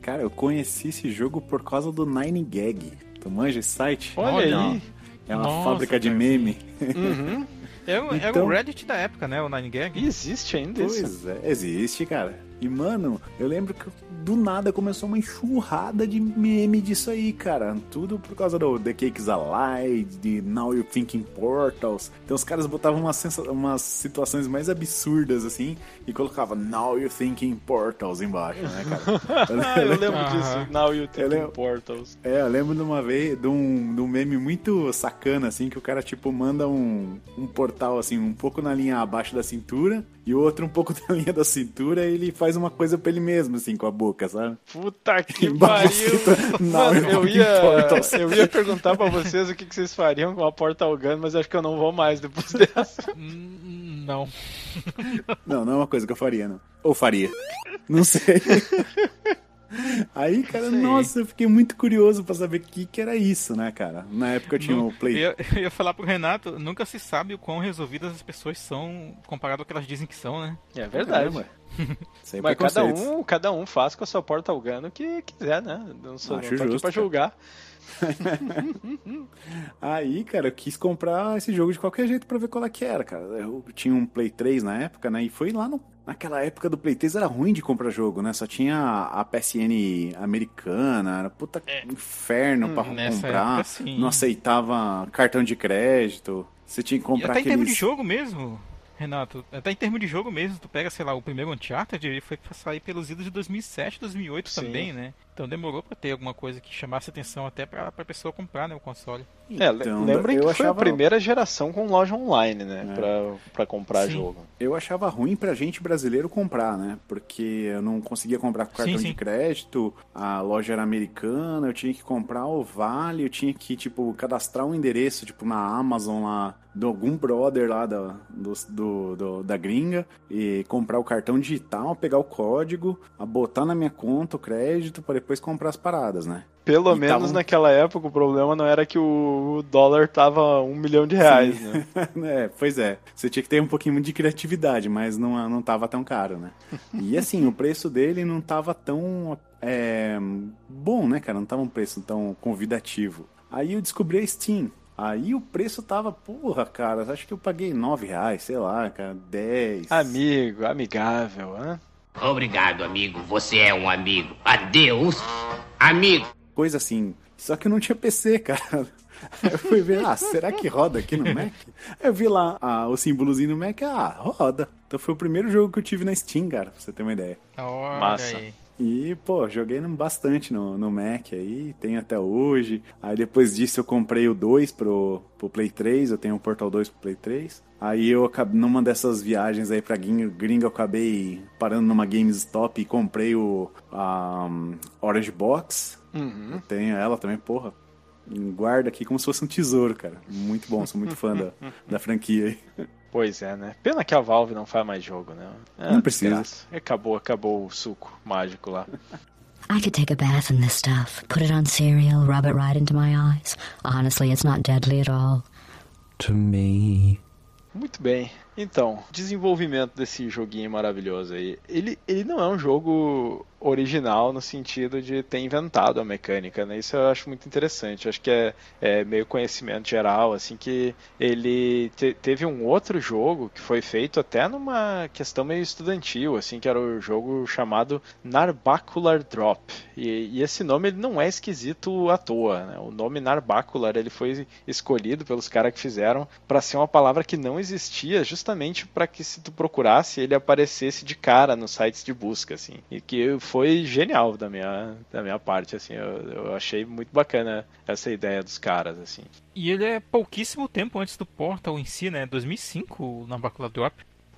Cara, eu conheci esse jogo por causa do Nine Gag. Tu manja esse site? Olha Não, aí. É uma Nossa, fábrica de meme. Uhum. É, o- era Então- o Reddit da época, né? O Nine Gag. E existe ainda isso. Pois é, existe, cara. E, mano, eu lembro que do nada começou uma enxurrada de meme disso aí, cara. Tudo por causa do The Cakes Alive, de Now You Thinking Portals. Então os caras botavam umas, sensa- umas situações mais absurdas, assim, e colocavam Now You Thinking Portals embaixo, né, cara? Eu Ah, eu lembro- disso. Now you Eu think lembro- portals. É, eu lembro de uma vez, de um, de um meme muito sacana, assim, que o cara, tipo, manda um, um portal, assim, um pouco na linha abaixo da cintura e o outro um pouco na linha da cintura e ele faz uma coisa pra ele mesmo, assim, com a boca, sabe? Puta que pariu. escrito, Now Mano, eu ia, eu ia perguntar pra vocês o que, que vocês fariam com a Portal Gun, mas acho que eu não vou mais depois dessa. Hum, Não. Não, não é uma coisa que eu faria, não. Ou faria. Não sei. Aí, cara, Sei. nossa, eu fiquei muito curioso pra saber o que, que era isso, né, cara? Na época eu tinha o Play. Eu ia, eu ia falar pro Renato, nunca se sabe o quão resolvidas as pessoas são comparado ao que elas dizem que são, né? É verdade. Caramba. Sem Mas cada um, cada um faz com a sua Portal Gun o que quiser, né? Não sou Acho não tô aqui justo, pra cara. Aí, cara, eu quis comprar esse jogo de qualquer jeito pra ver qual é que era, cara. Eu tinha um Play 3 na época, né? E foi lá no. Naquela época do Play 3 era ruim de comprar jogo, né? Só tinha a PSN americana, era puta inferno pra Hum, nessa comprar. época, sim. Não aceitava cartão de crédito. Você tinha que E comprar até em termos de aqueles. jogo mesmo, Renato, até em termos de jogo mesmo, tu pega, sei lá, o primeiro Uncharted, ele foi sair pelos idos de 2007, 2008 Sim. também, né? Então demorou pra ter alguma coisa que chamasse atenção até pra, pra pessoa comprar, né, o console. É, Então, lembrem eu que foi a primeira geração com loja online, né? É. Pra, pra comprar Sim. jogo. Eu achava ruim pra gente brasileiro comprar, né? Porque eu não conseguia comprar com cartão Sim, sim. de crédito, a loja era americana, eu tinha que comprar o Vale, eu tinha que, tipo, cadastrar um endereço, tipo, na Amazon lá, de algum brother lá da, do, do- do- da gringa, e comprar o cartão digital, pegar o código, a botar na minha conta o crédito, para depois comprar as paradas, né? Pelo E menos tavam- naquela época o problema não era que o dólar tava um milhão de reais, né? é, pois é. Você tinha que ter um pouquinho de criatividade, mas não, não tava tão caro, né? E assim, o preço dele não tava tão é, bom, né, cara? Não tava um preço tão convidativo. Aí eu descobri a Steam. Aí o preço tava, porra, cara, acho que eu paguei 9 reais, sei lá, cara, 10. Amigo, amigável, né? Obrigado, amigo. Você é um amigo. Adeus, amigo. Coisa assim. Só que eu não tinha PC, cara. Aí eu fui ver, ah, será que roda aqui no Mac? Aí eu vi lá ah, o símbolozinho no Mac, ah, roda. Então foi o primeiro jogo que eu tive na Steam, cara, pra você ter uma ideia. Olha Massa. aí. E, pô, joguei bastante no, no Mac aí, tenho até hoje. Aí depois disso eu comprei o 2 pro, pro Play 3, eu tenho o Portal 2 pro Play 3. Aí eu acabei, numa dessas viagens aí pra gringa, eu acabei parando numa GameStop e comprei o a, um, Orange Box. Uhum. Eu tenho ela também, porra. Guarda aqui como se fosse um tesouro, cara. Muito bom, sou muito fã da, da franquia aí. Pois é, né? Pena que a Valve não faz mais jogo, né? É, Não precisa. desgraça. Acabou, acabou o suco mágico lá. I could take a bath in this stuff, put it on cereal, rub it right into my eyes. Honestly, it's not deadly at all. To me. Muito bem. Então, desenvolvimento desse joguinho maravilhoso aí. Ele, ele não é um jogo original no sentido de ter inventado a mecânica, né? Isso eu acho muito interessante. Acho que é, é meio conhecimento geral, assim, que ele te- teve um outro jogo que foi feito até numa questão meio estudantil, assim, que era o jogo chamado Narbacular Drop. E, e esse nome ele não é esquisito à toa, né? O nome Narbacular ele foi escolhido pelos caras que fizeram para ser uma palavra que não existia, justamente para que se tu procurasse ele aparecesse de cara nos sites de busca, assim. E que foi genial da minha, da minha parte, assim. Eu, eu achei muito bacana essa ideia dos caras, assim. E ele é pouquíssimo tempo antes do Portal em si, né? 2005, na Bacula Drop.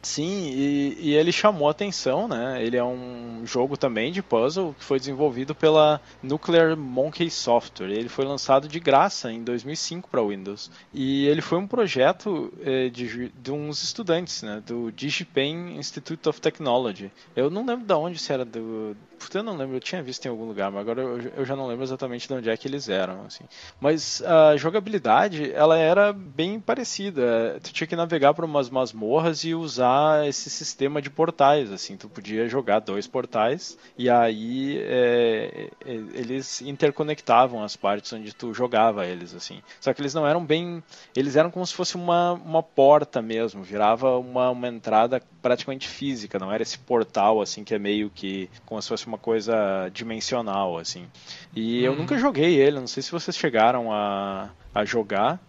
Sim, e, e ele chamou atenção, né? Ele é um jogo também de puzzle que foi desenvolvido pela Nuclear Monkey Software. Ele foi lançado de graça em 2005 para Windows. E ele foi um projeto eh, de, de uns estudantes, né? Do DigiPen Institute of Technology. Eu não lembro de onde se era do. Eu não lembro, eu tinha visto em algum lugar, mas agora eu, eu já não lembro exatamente de onde é que eles eram, assim. Mas a jogabilidade, ela era bem parecida. Tu tinha que navegar por umas masmorras e usar esse sistema de portais, assim. Tu podia jogar dois portais e aí é, é, eles interconectavam as partes onde tu jogava eles, assim. Só que eles não eram bem... Eles eram como se fosse uma, uma porta mesmo. Virava uma, uma entrada praticamente física. Não era esse portal, assim, que é meio que como se fosse uma coisa dimensional, assim. E eu nunca joguei ele, não sei se vocês chegaram a, a jogar,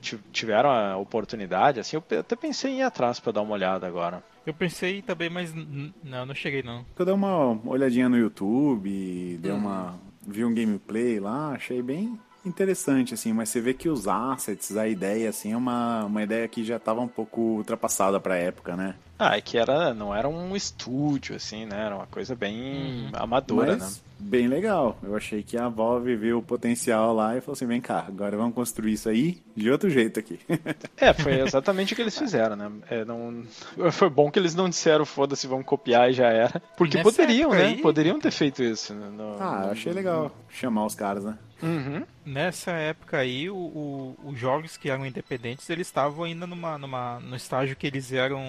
ti- tiveram a oportunidade, assim, eu até pensei em ir atrás pra dar uma olhada agora. Eu pensei também, mas não, não cheguei não. Eu dei uma olhadinha no YouTube, dei uma. vi um gameplay lá, achei bem interessante, assim, mas você vê que os assets, a ideia, assim, é uma, uma ideia que já estava um pouco ultrapassada pra época, né? Ah, é que era, não era um estúdio, assim, né? Era uma coisa bem amadora, né? Bem legal. Eu achei que a Valve viu o potencial lá e falou assim: vem cá, agora vamos construir isso aí de outro jeito aqui. É, foi exatamente o que eles fizeram, né? É, não... Foi bom que eles não disseram, foda-se, vamos copiar e já era. Porque Nessa poderiam, né? aí- Poderiam ter feito isso. né? No- ah, eu achei legal chamar os caras, né? Uhum. Nessa época aí, o, o- os jogos que eram independentes, eles estavam ainda numa, numa, no estágio que eles eram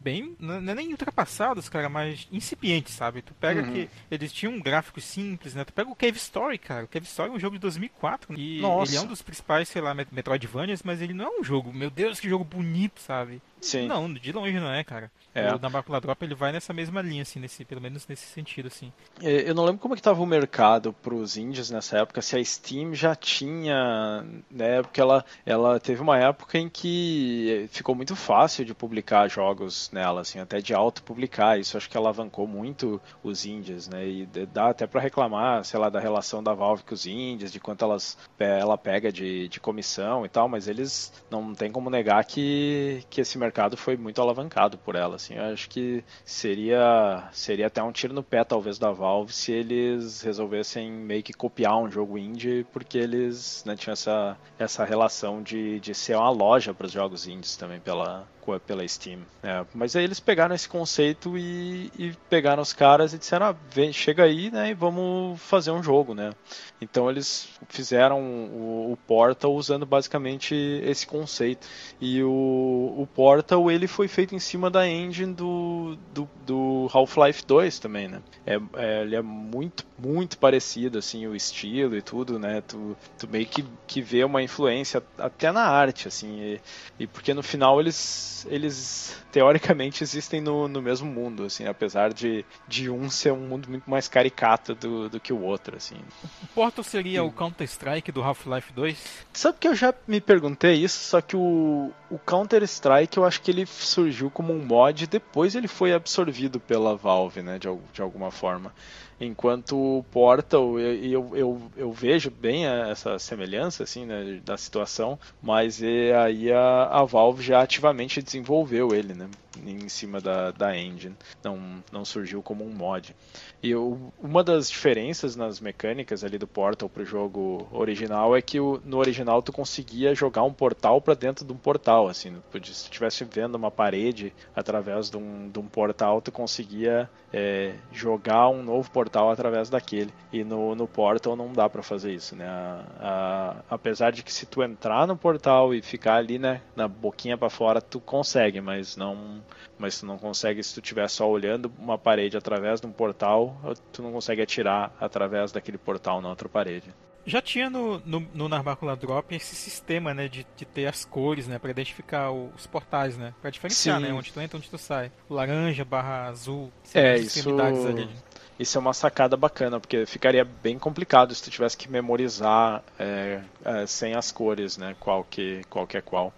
bem, não é nem ultrapassados, cara, mas incipientes, sabe? Tu pega Uhum. que eles tinham um gráfico simples, né? Tu pega o Cave Story, cara. O Cave Story é um jogo de 2004 e Nossa. ele é um dos principais, sei lá, Met- Metroidvanias, mas ele não é um jogo, meu Deus, que jogo bonito, sabe? Sim. Não, de longe não é, cara. É. O Nabacula Drop ele vai nessa mesma linha, assim, nesse, pelo menos nesse sentido, assim. É, Eu não lembro como é que estava o mercado para os indies nessa época, se a Steam já tinha, né, porque ela, ela teve uma época em que ficou muito fácil de publicar jogos nela, assim, até de auto-publicar, isso acho que alavancou muito os indies, né, e dá até para reclamar, sei lá, da relação da Valve com os indies, de quanto elas, ela pega de, de comissão e tal, mas eles não tem como negar que, que esse mercado foi muito alavancado por ela, assim, eu acho que seria, seria até um tiro no pé, talvez, da Valve se eles resolvessem meio que copiar um jogo indie, porque eles né, tinham essa, essa relação de, de ser uma loja para os jogos indies também pela, pela Steam. né? Mas aí eles pegaram esse conceito e, e pegaram os caras e disseram, ah, vem, chega aí, né, e vamos fazer um jogo, né. Então eles fizeram o, o Portal usando basicamente esse conceito. E o, o Portal ele foi feito em cima da engine do, do, do Half-Life 2 também, né? É, é, ele é muito, muito parecido, assim, o estilo e tudo, né? Tu, tu meio que, que vê uma influência até na arte, assim. E, e porque no final eles, eles teoricamente existem no, no mesmo mundo, assim, apesar de, de um ser um mundo muito mais caricato do, do que o outro, assim. O Portal seria o Counter-Strike do Half-Life 2? Sabe que eu já me perguntei isso, só que o, o Counter-Strike eu acho que ele surgiu como um mod e depois ele foi absorvido pela Valve, né, de, de alguma forma. Enquanto o Portal, eu, eu, eu, vejo bem essa semelhança assim, né, da situação, mas é, aí a, a Valve já ativamente desenvolveu ele, né, em cima da, da engine, não, não surgiu como um mod. E o- uma das diferenças nas mecânicas ali do Portal pro jogo original é que o- no original tu conseguia jogar um portal para dentro de um portal, assim, se tu estivesse vendo uma parede através de um, de um portal, tu conseguia é, jogar um novo portal através daquele. E no, no Portal não dá para fazer isso, né? A- a- apesar de que se tu entrar no portal e ficar ali, né, na boquinha para fora, tu consegue, mas não mas tu não consegue se tu estiver só olhando uma parede através de um portal, tu não consegue atirar através daquele portal na outra parede. Já tinha no, no, no Narbacula Drop esse sistema, né, de, de ter as cores, né, para identificar os portais, né, para diferenciar, Sim. né, onde tu entra, onde tu sai. Laranja barra azul. É, isso- ali. Isso é uma sacada bacana, porque ficaria bem complicado se tu tivesse que memorizar é, é, sem as cores, né? Qual que, qual que é qual.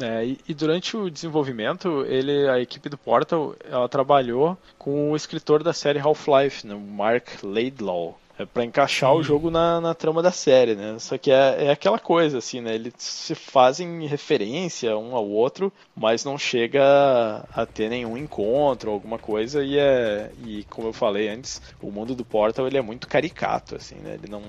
É, e, e durante o desenvolvimento, ele, a equipe do Portal, ela trabalhou com o escritor da série Half-Life, né, Mark Laidlaw, é, para encaixar o jogo na, na trama da série, né? Só que é, é aquela coisa, assim, né? Eles se fazem referência um ao outro, mas não chega a ter nenhum encontro, alguma coisa, e é. E como eu falei antes, o mundo do Portal ele é muito caricato, assim, né? Ele não,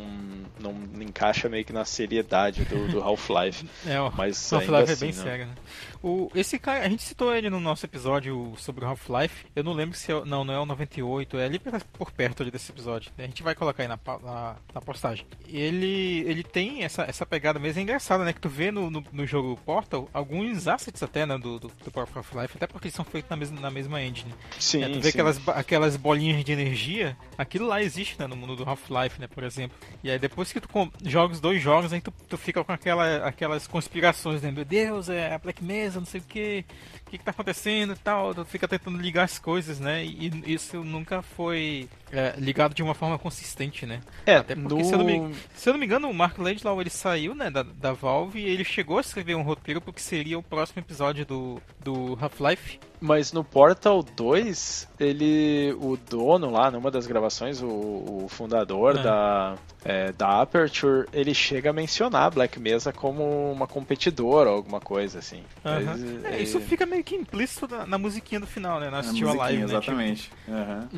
não encaixa meio que na seriedade do, do Half-Life. É, o Mas Half-Life é assim, bem né? sério, né? O, esse cara, a gente citou ele no nosso episódio sobre o Half-Life. Eu não lembro se é, não, não é o 98, é ali por, perto ali desse episódio. A gente vai colocar aí na, na, na postagem. Ele, ele tem essa, essa pegada mesmo, é engraçada, né? Que tu vê no, no, no jogo Portal alguns assets até, né? Do, do, do próprio Half-Life, até porque eles são feitos na mesma, na mesma engine. Sim, É, tu vê sim. aquelas, aquelas bolinhas de energia, aquilo lá existe né, no mundo do Half-Life, né, por exemplo. E aí depois que tu joga os dois jogos, aí tu, tu fica com aquela, aquelas conspirações, né? Meu Deus, é a Black Mesa, não sei o que, que, que tá acontecendo e tal. Fica tentando ligar as coisas, né? E isso nunca foi é, ligado de uma forma consistente, né? É, Até porque, no... se, eu não me, se eu não me engano, o Mark Laidlaw ele saiu né, da, da Valve e ele chegou a escrever um roteiro pro que seria o próximo episódio do, do Half-Life. Mas no Portal 2, ele. O dono lá, numa das gravações, o, o fundador É. da, é, da Aperture, ele chega a mencionar a Black Mesa como uma competidora ou alguma coisa assim. Aham. Mas, É, é, isso fica meio que implícito na, na musiquinha do final, né? Na A Assistiu a live, musiquinha, né? Tipo, exatamente. Aham.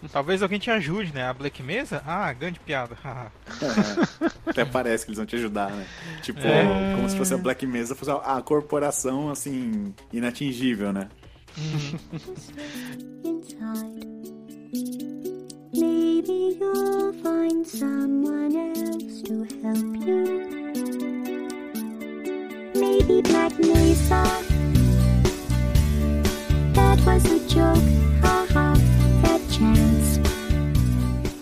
talvez alguém te ajude, né? A Black Mesa? Ah, grande piada. haha. Até parece que eles vão te ajudar, né? Tipo, É. como se fosse a Black Mesa fosse a corporação, assim, inatingível, né? inside. Maybe you'll find someone else to help you. Maybe Black Mesa.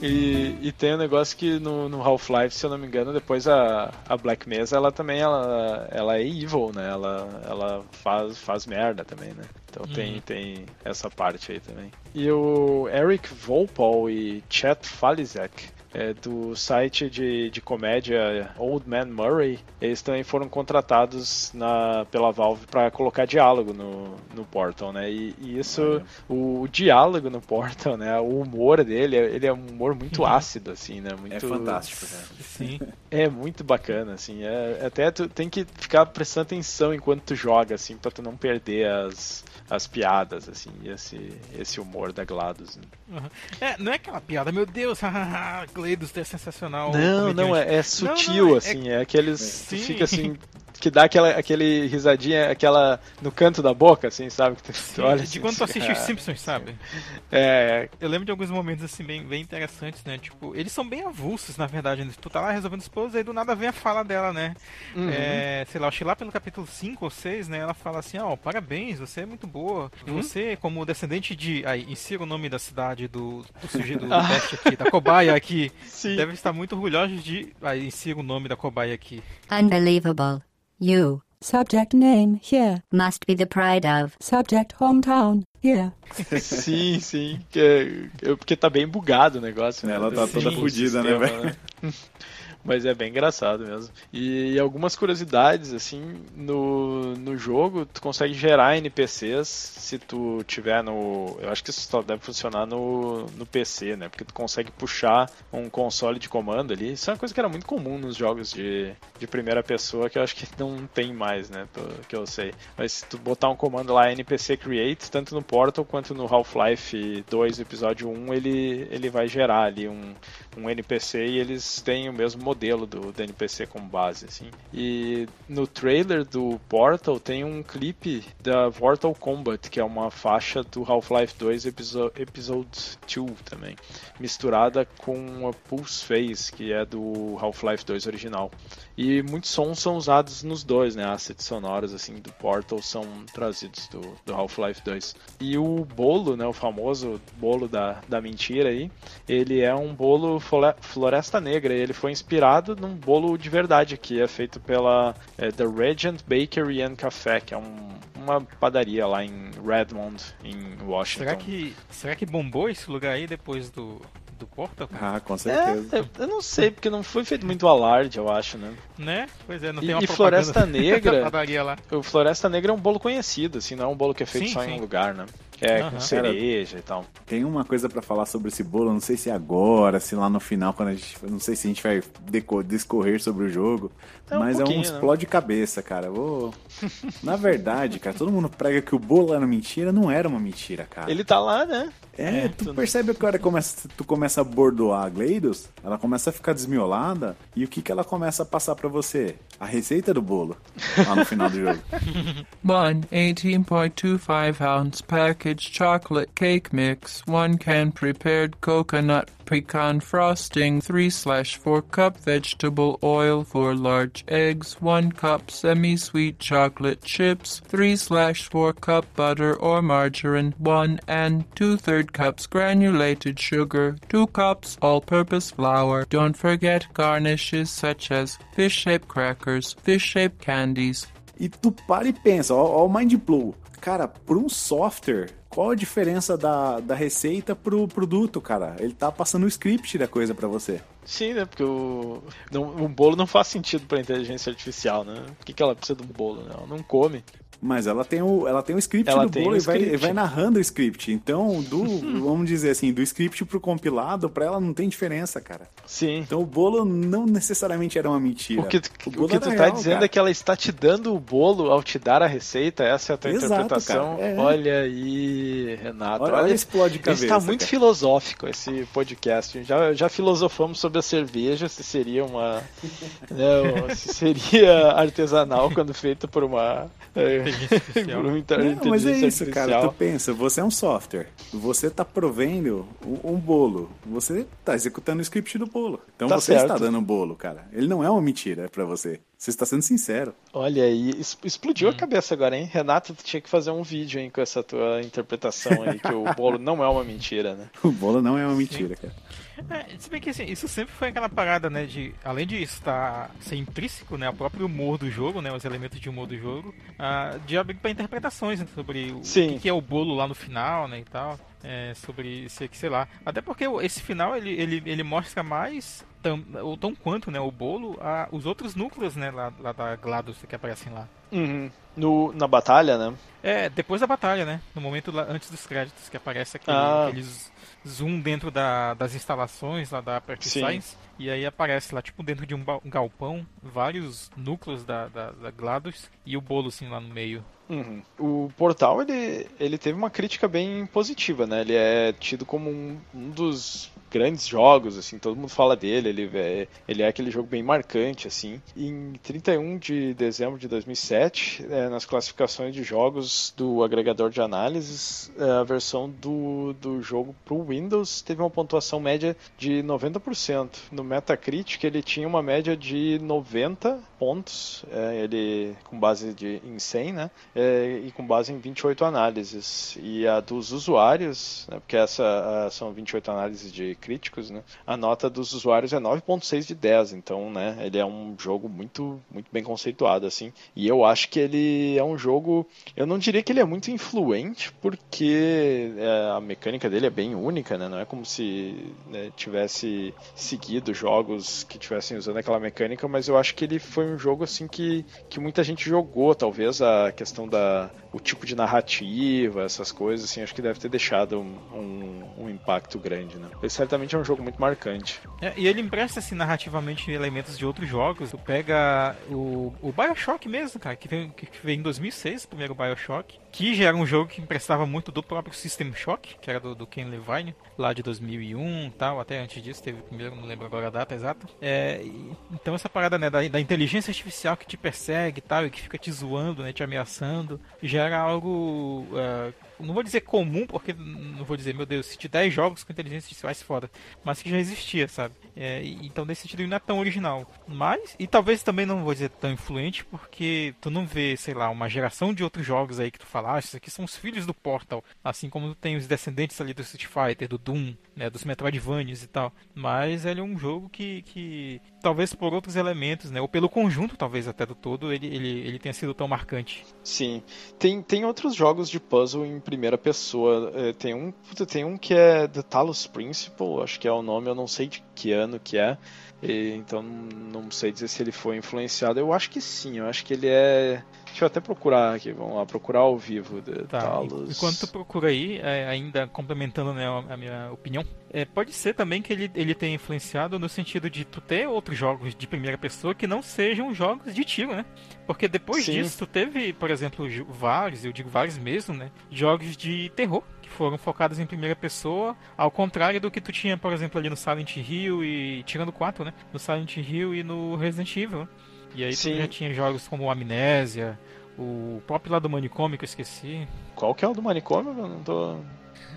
E, e tem um negócio que no, no Half-Life, se eu não me engano, depois a, a Black Mesa, ela também ela, ela é evil, né? Ela, ela faz, faz merda também, né? Então tem, tem essa parte aí também. E o Eric Volpol e Chet Falizek, é, do site de, de comédia Old Man Murray, eles também foram contratados na, pela Valve para colocar diálogo no, no Portal, né? E, e isso, o, o diálogo no Portal, né? O humor dele, ele é um humor muito ácido, assim, né? Muito, É fantástico, cara. Sim. é muito bacana, assim. É, até tu tem que ficar prestando atenção enquanto tu joga, assim, pra tu não perder as, as piadas, assim, e esse, esse humor da GLaDOS. né? Aham. É, não é aquela piada, meu Deus, hahaha, Gleidos é sensacional. Não, não, é, é sutil, não, é- assim, é, aqueles. Sim. Tu fica assim. que dá aquela aquele risadinha, aquela no canto da boca, assim, sabe? Que tu, tu olha de assim, quando tu assiste os ah, Simpsons, sabe? É, Eu lembro de alguns momentos assim bem, bem interessantes, né? Tipo, eles são bem avulsos, na verdade. né? Tu tá lá resolvendo os puzzles, aí do nada vem a fala dela, né? Uhum. É, sei lá, acho que lá pelo capítulo 5 ou 6, né? Ela fala assim, ó, parabéns, você é muito boa. Uhum. Você, como descendente de. Aí, insira o nome da cidade do, do sujeito do teste aqui, da cobaia aqui. Sim. Deve estar muito orgulhoso de. Aí insira o nome da cobaia aqui. Unbelievable. You Subject name here. must be the pride of. Subject hometown here. sim, sim. Que, eu- porque tá bem bugado o negócio, né? Ela tá Sim, toda o fudida, né, sistema, né? Mas é bem engraçado mesmo. E, algumas curiosidades, assim, no, no jogo, tu consegue gerar NPCs se tu tiver no. Eu acho que isso só deve funcionar no, no PC, né? Porque tu consegue puxar um console de comando ali. Isso é uma coisa que era muito comum nos jogos de, de primeira pessoa, que eu acho que não tem mais, né? Que eu sei. Mas se tu botar um comando lá, NPC Create, tanto no Portal quanto no Half-Life 2, episódio 1, ele, ele vai gerar ali um, um NPC e eles têm o mesmo modelo do, do NPC como base, assim. E no trailer do Portal tem um clipe da Mortal Kombat, que é uma faixa do Half-Life 2 Episo- Episode 2 também, misturada com a Pulse Phase, que é do Half-Life 2 original. E muitos sons são usados nos dois, né? Assets sonoros assim do Portal são trazidos do, do Half-Life 2. E o bolo, né, o famoso bolo da, da mentira aí, ele é um bolo Floresta Negra, ele foi inspirado num bolo de verdade que é feito pela é, The Regent Bakery and Café, que é um- uma padaria lá em Redmond, em Washington. Será que, será que bombou esse lugar aí depois do, do Portal? Ah, com certeza. É, eu- não sei, porque não foi feito muito alarde, eu acho, né? Né? Pois é, não E- tem uma e Floresta Negra? lá. O Floresta Negra é um bolo conhecido, assim, não é um bolo que é feito Sim, só em sim. um lugar, né? É Aham. com cereja e tal. Tem uma coisa pra falar sobre esse bolo, não sei se agora, se lá no final, quando a gente. Não sei se a gente vai discorrer sobre o jogo. É um mas é um né? explode cabeça, cara. Vou... Na verdade, cara, todo mundo prega que o bolo era mentira, não era uma mentira, cara. Ele tá lá, né? É, É, tu tu- percebe que a hora que começa, tu começa a bordoar a Gleidos, ela começa a ficar desmiolada, e o que que ela começa a passar pra você? A receita do bolo, lá no final do jogo. One 18.25 ounce packaged chocolate cake mix, one can prepared coconut pecan frosting, 3 slash 4 cup vegetable oil, 4 large eggs, 1 cup semi sweet chocolate chips, 3 slash 4 cup butter or margarine, 1 and 2 third cups granulated sugar, 2 cups all purpose flour. Don't forget garnishes such as fish shaped crackers, fish shaped candies, E tu para e pensa, ó, ó o Mind Blow. Cara, por um software, qual a diferença da, da receita pro produto, cara? Ele tá passando o script da coisa pra você. Sim, né? Porque o, não, o bolo não faz sentido pra inteligência artificial, né? Por que, que ela precisa de um bolo? Né? Ela não come. Mas ela tem o, ela tem o script Ela do tem bolo o e vai, script. vai narrando o script. Então, do, vamos dizer assim, do script pro compilado, pra ela não tem diferença, cara. Sim. Então o bolo não necessariamente era uma mentira. O que, tu- o bolo que tu tá real, dizendo cara. é que ela está te dando o bolo ao te dar a receita, essa é a tua Exato, interpretação. é. Olha aí, Renato. Olha- olha explode cabeça, Está muito cara. filosófico esse podcast. Já, já filosofamos sobre a cerveja, se seria uma. né, ou se seria artesanal quando feito por uma. é, Inteligência por uma inter- Não, mas é inteligência isso, cara. artificial. Tu pensa, você é um software. Você tá provendo um, um bolo. Você tá executando o script do bolo. Então Tá você certo. está dando um bolo, cara. Ele não é uma mentira pra você. Você está sendo sincero. Olha aí, explodiu Hum. a cabeça agora, hein? Renato, tu tinha que fazer um vídeo hein, com essa tua interpretação aí, que o bolo não é uma mentira, né? O bolo não é uma mentira, cara. É, se bem que assim, isso sempre foi aquela parada, né, de, além de estar ser intrínseco, né, o próprio humor do jogo, né, os elementos de humor do jogo, ah, de abrir para interpretações né, sobre o, Sim. o que, que é o bolo lá no final, né, e tal, é, sobre, sei, que, sei lá, até porque esse final, ele, ele, ele mostra mais, tam, ou tão quanto, né, o bolo, a, os outros núcleos, né, lá, lá da GLaDOS que aparecem lá. Uhum. No, na batalha, né? É, depois da batalha, né? No momento lá, antes dos créditos, que aparece aquele, Ah. aquele z- zoom dentro da- das instalações lá da Sim. Science. E aí aparece lá, tipo, dentro de um, um galpão, vários núcleos da, da, da GLaDOS e o bolo, assim, lá no meio. Uhum. O Portal, ele, ele teve uma crítica bem positiva, né? Ele é tido como um, um dos grandes jogos, assim, todo mundo fala dele, ele é, ele é aquele jogo bem marcante, assim. Em 31 de dezembro de 2007, é, nas classificações de jogos do agregador de análises, é, a versão do, do jogo para o Windows teve uma pontuação média de 90%. No Metacritic ele tinha uma média de 90 pontos, é, ele com base de, em 100, né? É, e com base em 28 análises. E a dos usuários, né, porque essa a, são 28 análises de críticos, né? A nota dos usuários é 9.6 de 10, então, né, ele é um jogo muito muito bem conceituado assim. E eu acho que ele é um jogo, eu não diria que ele é muito influente, porque é, a mecânica dele é bem única, né? Não é como se né, tivesse seguido jogos que tivessem usando aquela mecânica, mas eu acho que ele foi um jogo assim que, que muita gente jogou, talvez a questão da o tipo de narrativa, essas coisas, assim, acho que deve ter deixado um, um, um impacto grande, né? Ele certamente é um jogo muito marcante. É, e ele empresta assim, narrativamente elementos de outros jogos. Tu pega o, o Bioshock mesmo, cara, que veio, que veio em 2006, o primeiro Bioshock, que já era um jogo que emprestava muito do próprio System Shock, que era do, do Ken Levine, lá de 2001 tal, até antes disso teve o primeiro, não lembro agora a data exata. É, então essa parada né, da, da inteligência artificial que te persegue e tal, e que fica te zoando, né, te ameaçando, já era algo, é, não vou dizer comum, porque não vou dizer, meu Deus, se te 10 jogos com inteligência artificial, foda, mas que já existia, sabe? É, então nesse sentido não é tão original. Mas, e talvez também não vou dizer tão influente, porque tu não vê, sei lá, uma geração de outros jogos aí que tu fala, esses aqui são os filhos do Portal, assim como tem os descendentes ali do Street Fighter, do Doom, né, dos Metroidvanias e tal. Mas ele é um jogo que, que talvez por outros elementos, né, ou pelo conjunto talvez até do todo, ele, ele, ele tenha sido tão marcante. Sim. Tem, tem outros jogos de puzzle em primeira pessoa. É, tem, um, tem um que é The Talos Principle, acho que é o nome, eu não sei de que ano que é. E, então não sei dizer se ele foi influenciado. Eu acho que sim, eu acho que ele é. Deixa eu até procurar aqui, vamos lá, procurar ao vivo The Tá, Talos. enquanto tu procura aí, é, ainda complementando né, a minha opinião, é, pode ser também que ele, ele tenha influenciado no sentido de tu ter outros jogos de primeira pessoa que não sejam jogos de tiro, né? Porque depois Sim. disso tu teve, por exemplo, vários, eu digo vários mesmo, né? Jogos de terror que foram focados em primeira pessoa, ao contrário do que tu tinha, por exemplo, ali no Silent Hill e tirando 4, né? No Silent Hill e no Resident Evil. né? E aí tu Sim. já tinha jogos como Amnésia, o próprio lá do manicômio que eu esqueci. Qual que é o do manicômio? Eu não tô.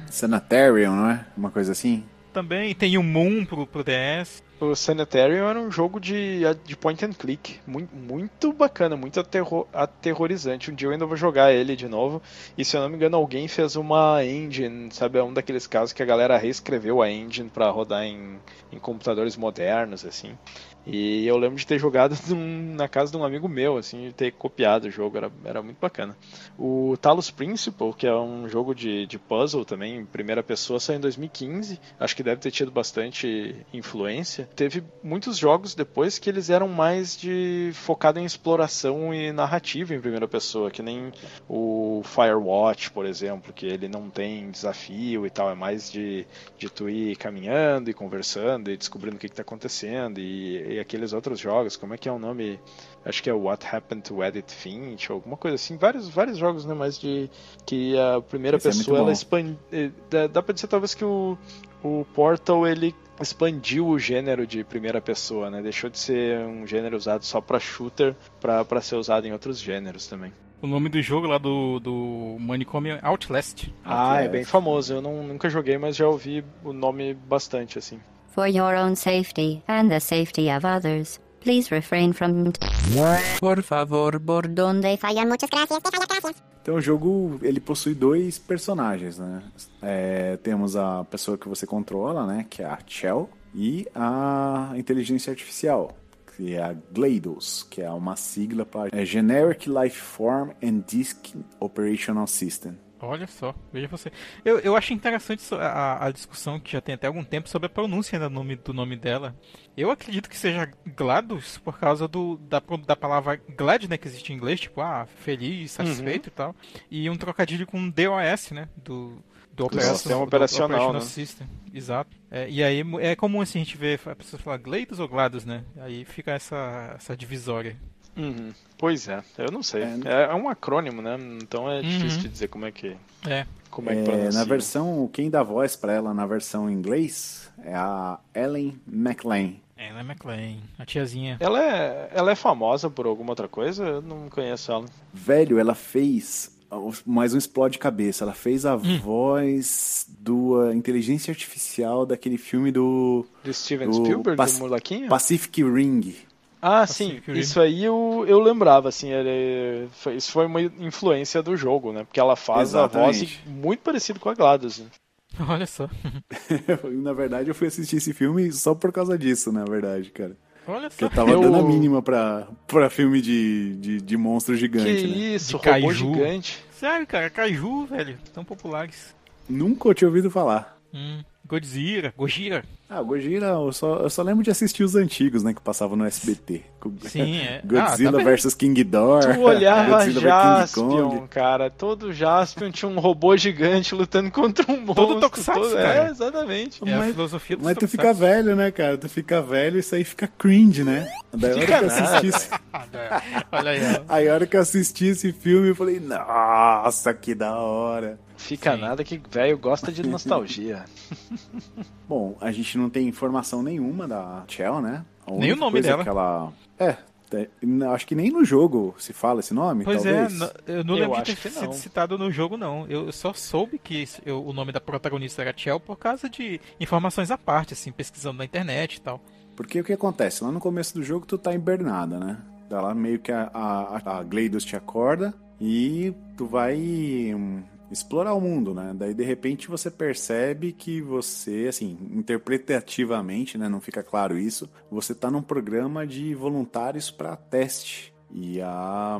Sanitarium, não é? Uma coisa assim? Também tem o Moon pro, pro DS. O Sanitarium era um jogo de, de point and click. Muito, muito bacana, muito aterro- aterrorizante. Um dia eu ainda vou jogar ele de novo. E se eu não me engano, alguém fez uma engine, sabe? É um daqueles casos que a galera reescreveu a engine pra rodar em, em computadores modernos, assim. E eu lembro de ter jogado num- na casa de um amigo meu, assim, de ter copiado o jogo, era, era muito bacana. O Talos Principle, que é um jogo de, de puzzle também, em primeira pessoa, saiu em 2015. Acho que deve ter tido bastante influência. Teve muitos jogos depois que eles eram mais de focado em exploração e narrativa em primeira pessoa, que nem o Firewatch, por exemplo, que ele não tem desafio e tal, é mais de, de tu ir caminhando e conversando e descobrindo o que está acontecendo e, e aqueles outros jogos, como é que é o nome? Acho que é What Happened to Edith Finch, ou alguma coisa assim, vários, vários jogos, né, mas de que a primeira Esse é pessoa ela bom. expande, eh, dá, dá pra dizer talvez que o, o Portal ele expandiu o gênero de primeira pessoa, né? Deixou de ser um gênero usado só pra shooter pra pra ser usado em outros gêneros também. O nome do jogo lá do, do manicômio é Outlast. Ah, é bem famoso. Eu não, nunca joguei, mas já ouvi o nome bastante, assim. For your own safety and the safety of others, please refrain from Por favor, por donde fallan muchas gracias. Então o jogo ele possui dois personagens, né? É, temos a pessoa que você controla, né? Que é a Shell e a inteligência artificial, que é a GLaDOS, que é uma sigla para é Generic Life Form and Disk Operational System. Olha só, veja você. Eu, eu acho interessante a, a discussão que já tem até algum tempo sobre a pronúncia do nome, do nome dela. Eu acredito que seja GLaDOS por causa do, da, da palavra glad, né, que existe em inglês, tipo, ah, feliz, satisfeito e tal. E um trocadilho com DOS, né, do, do, operação- sistema do operacional, Operational né? System. Exato. É, e aí é comum assim a gente ver a pessoa falar GLaDOS ou GLaDOS, né? Aí fica essa, essa divisória. Uhum. Pois é, eu não sei. É, É, é um acrônimo, né? Então é difícil Uhum. de dizer como é que. É. Como é que É, pronuncia? na versão, quem dá voz pra ela na versão em inglês é a Ellen McLean. Anna McLean, a tiazinha. Ela é, ela é famosa por alguma outra coisa? Eu não conheço ela. Velho, ela fez mais um explode cabeça. Ela fez a voz do uh, inteligência artificial daquele filme do Do Steven do Spielberg, Pac- do molequinho? Pacific Ring. Ah, sim. Isso aí eu, eu lembrava, assim. Ele, foi- isso foi uma influência do jogo, né? Porque ela faz a voz Exatamente. muito parecida com a GLaDOS. né? Olha só. na verdade, eu fui assistir esse filme só por causa disso, na verdade, cara. Olha só. eu tava Eu- dando a mínima pra, pra filme de, de, de monstro gigante, Que né? isso, De robô kaiju. gigante. Sério, cara, Kaiju, velho, tão populares. Nunca eu tinha ouvido falar. Hum, Godzilla, Gojira. Ah, Gojira, eu só, eu só lembro de assistir os antigos, né, que passavam no SBT. Sim, é. Godzilla Ah, tá versus King Ghidorah. Tu olhava Godzilla Jaspion, Kong. cara. Todo Jaspion tinha um robô gigante lutando contra um monstro. Todo tokusatsu, todo- cara. É, exatamente. É a Mas- filosofia do Mas tu fica velho, né, cara? Tu fica velho e isso aí fica cringe, né? Daí a hora que eu nada. assisti esse... Olha aí, ó. Aí a hora que eu assisti esse filme, eu falei, nossa, que da hora. Fica Sim. nada que velho gosta de nostalgia. Bom, a gente não tem informação nenhuma da Chell, né? A Nem o nome coisa dela. Que ela... É, acho que nem no jogo se fala esse nome, Pois talvez. é, no- eu não Eu lembro de acho ter sido citado no jogo, não. Eu só soube que eu- o nome da protagonista era Chell por causa de informações à parte, assim, pesquisando na internet e tal. Porque o que acontece? Lá no começo do jogo tu tá hibernada, né? Daí lá meio que a, a, a Gleidos te acorda e tu vai hum, explorar o mundo, né? Daí de repente você percebe que você, assim, interpretativamente, né? Não fica claro isso, você tá num programa de voluntários para teste. E a,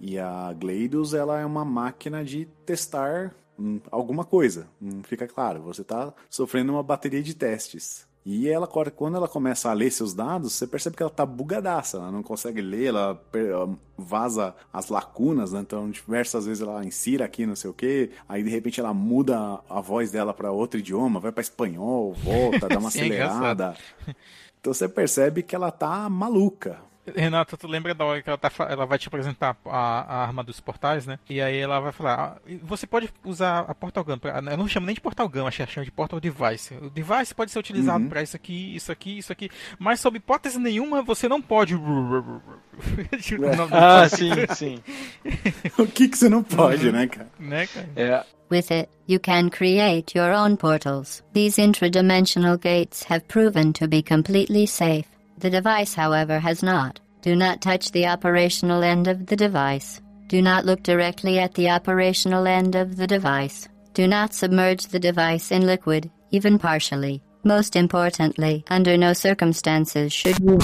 e a Gleidos, ela é uma máquina de testar hum, alguma coisa. Não fica claro. Você tá sofrendo uma bateria de testes. E ela, quando ela começa a ler seus dados, você percebe que ela tá bugadaça, ela não consegue ler, ela vaza as lacunas, né? então diversas vezes ela insira aqui, não sei o que, aí de repente ela muda a voz dela para outro idioma, vai para espanhol, volta, dá uma Sim, é acelerada. Então você percebe que ela tá maluca. Renato, tu lembra da hora que ela, tá, ela vai te apresentar a, a arma dos portais, né? E aí ela vai falar: ah, você pode usar a Portal Gun. Pra, eu não chamo nem de Portal Gun, acho que chama de Portal Device. O device pode ser utilizado Uhum. pra isso aqui, isso aqui, isso aqui. Mas sob hipótese nenhuma você não pode. O nome do Ah, sim, sim. o que que você não pode, né, cara? né, cara? É, With it, you can create your own portals. These intradimensional gates have proven to be completely safe. The device, however, has not. Do not touch the operational end of the device. Do not look directly at the operational end of the device. Do not submerge the device in liquid, even partially. Most importantly, under no circumstances should you.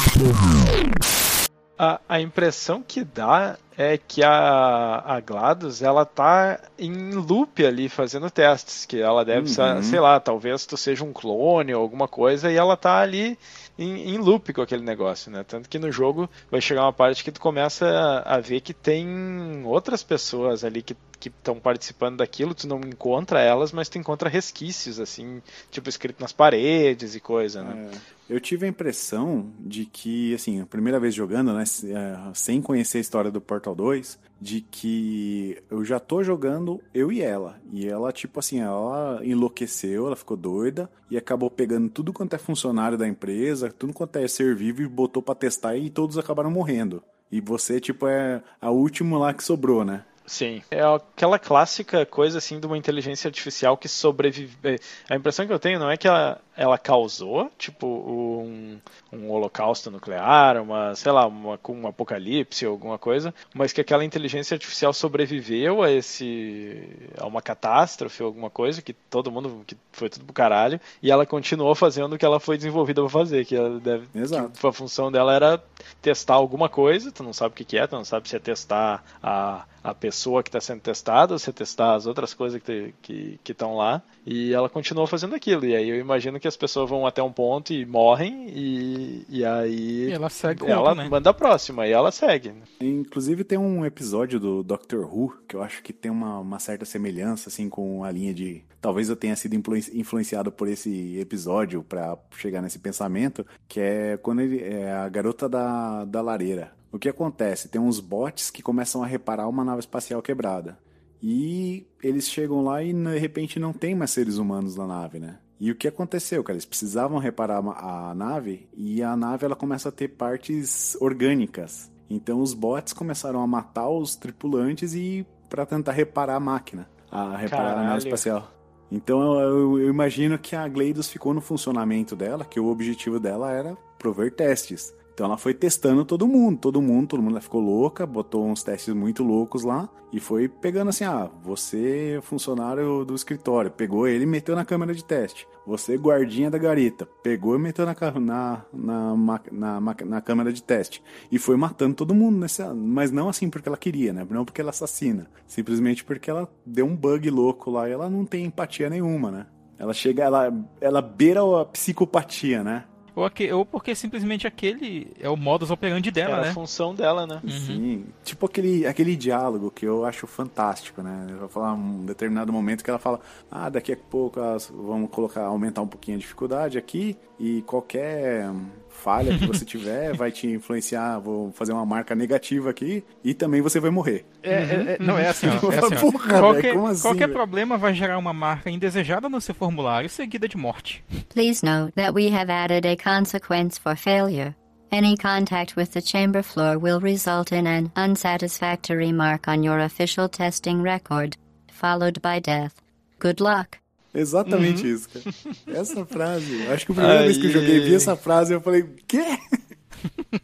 a, a impressão que dá é que a, a GLaDOS, ela tá em loop ali fazendo testes, que ela deve ser, Uhum. sei lá, talvez tu seja um clone ou alguma coisa, e ela tá ali em, em loop com aquele negócio, né? Tanto que no jogo vai chegar uma parte que tu começa a, a ver que tem outras pessoas ali que que estão participando daquilo, tu não encontra elas, mas tu encontra resquícios, assim, tipo escrito nas paredes e coisa, né? É, eu tive a impressão de que, assim, a primeira vez jogando, né, é, sem conhecer a história do Portal 2, de que eu já tô jogando eu e ela. E ela, tipo assim, ela enlouqueceu, ela ficou doida e acabou pegando tudo quanto é funcionário da empresa, tudo quanto é ser vivo e botou pra testar e todos acabaram morrendo. E você, tipo, é a última lá que sobrou, né? Sim. É aquela clássica coisa assim de uma inteligência artificial que sobrevive. é, A impressão que eu tenho não é que ela, ela causou, tipo, um, um holocausto nuclear, uma, sei lá, uma, um apocalipse ou alguma coisa, mas que aquela inteligência artificial sobreviveu a esse. a uma catástrofe ou alguma coisa, que todo mundo. que foi tudo pro caralho, e ela continuou fazendo o que ela foi desenvolvida pra fazer, que ela deve. Exato. que a função dela era testar alguma coisa, tu não sabe o que, que é, tu não sabe se é testar a, a pessoa que está sendo testada ou se é testar as outras coisas que que que estão lá. E ela continuou fazendo aquilo. E aí eu imagino que as pessoas vão até um ponto e morrem, e, e aí E ela segue ela outro, né? manda a próxima, e ela segue. Inclusive tem um episódio do Doctor Who que eu acho que tem uma, uma certa semelhança assim com a linha de talvez eu tenha sido influen- influenciado por esse episódio pra chegar nesse pensamento que é quando ele é a garota da, da lareira. O que acontece? Tem uns bots que começam a reparar uma nave espacial quebrada. E eles chegam lá e de repente não tem mais seres humanos na nave, né? E o que aconteceu, cara? Eles precisavam reparar a a nave e a nave ela começa a ter partes orgânicas. Então os bots começaram a matar os tripulantes e para tentar reparar a máquina, a reparar a Caralho. nave espacial. Então eu, eu- eu imagino que a Gleidos ficou no funcionamento dela, que o objetivo dela era prover testes. Então ela foi testando todo mundo, todo mundo, todo mundo ficou louca, botou uns testes muito loucos lá e foi pegando assim, ah, você é funcionário do escritório, pegou ele e meteu na câmera de teste. Você guardinha da garita, pegou e meteu na, na, na, na, na câmera de teste. E foi matando todo mundo, nessa, mas não assim porque ela queria, né? Não porque ela assassina. Simplesmente porque ela deu um bug louco lá e ela não tem empatia nenhuma, né? Ela chega, ela, ela beira a psicopatia, né? Ou, ou porque simplesmente aquele é o modus operandi É dela, a né? função dela, né? Sim, tipo aquele, aquele diálogo que eu acho fantástico, né? Eu vou falar um determinado momento que ela fala: Ah, daqui a pouco vamos colocar, aumentar um pouquinho a dificuldade aqui e qualquer falha que você tiver vai te influenciar. Vou fazer uma marca negativa aqui e também você vai morrer. É, é- é- não, é assim, ó, é assim. Porra, qualquer, como assim, qualquer problema vai gerar uma marca indesejada no seu formulário, seguida de morte. Please note that we have added a consequence for failure. Any contact with the chamber floor will result in an unsatisfactory mark on your official testing record, followed by death. Good luck. Exatamente isso, cara. Essa frase. Acho que a primeira vez que eu joguei vi Aí. essa frase eu falei: Quê?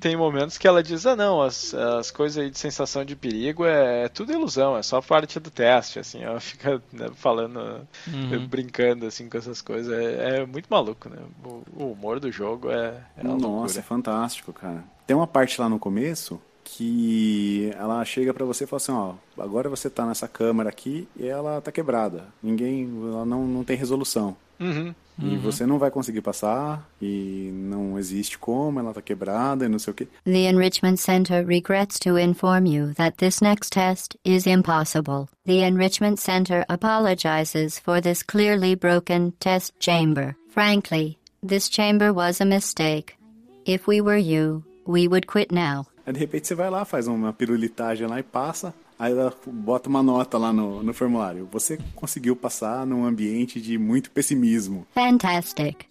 Tem momentos que ela diz, ah não, as, as coisas aí de sensação de perigo é, tudo ilusão, é só parte do teste, assim, ela fica né, falando, Uhum. brincando assim com essas coisas, é, é muito maluco, né? O, o humor do jogo é, é uma Nossa, é loucura. fantástico, cara. Tem uma parte lá no começo que ela chega pra você e fala assim, ó, agora você tá nessa câmera aqui e ela tá quebrada. Ninguém, ela não, não tem resolução. Uhum. E você não vai conseguir passar e não existe como, ela tá quebrada e não sei o quê. The Enrichment Center regrets to inform you that this next test is impossible. The Enrichment Center apologizes for this clearly broken test chamber. Frankly, this chamber was a mistake. If we were you, we would quit now. Aí de repente você vai lá, faz uma pirulitagem lá e passa. Aí ela bota uma nota lá no, no formulário. Você conseguiu passar num ambiente de muito pessimismo. Fantastic.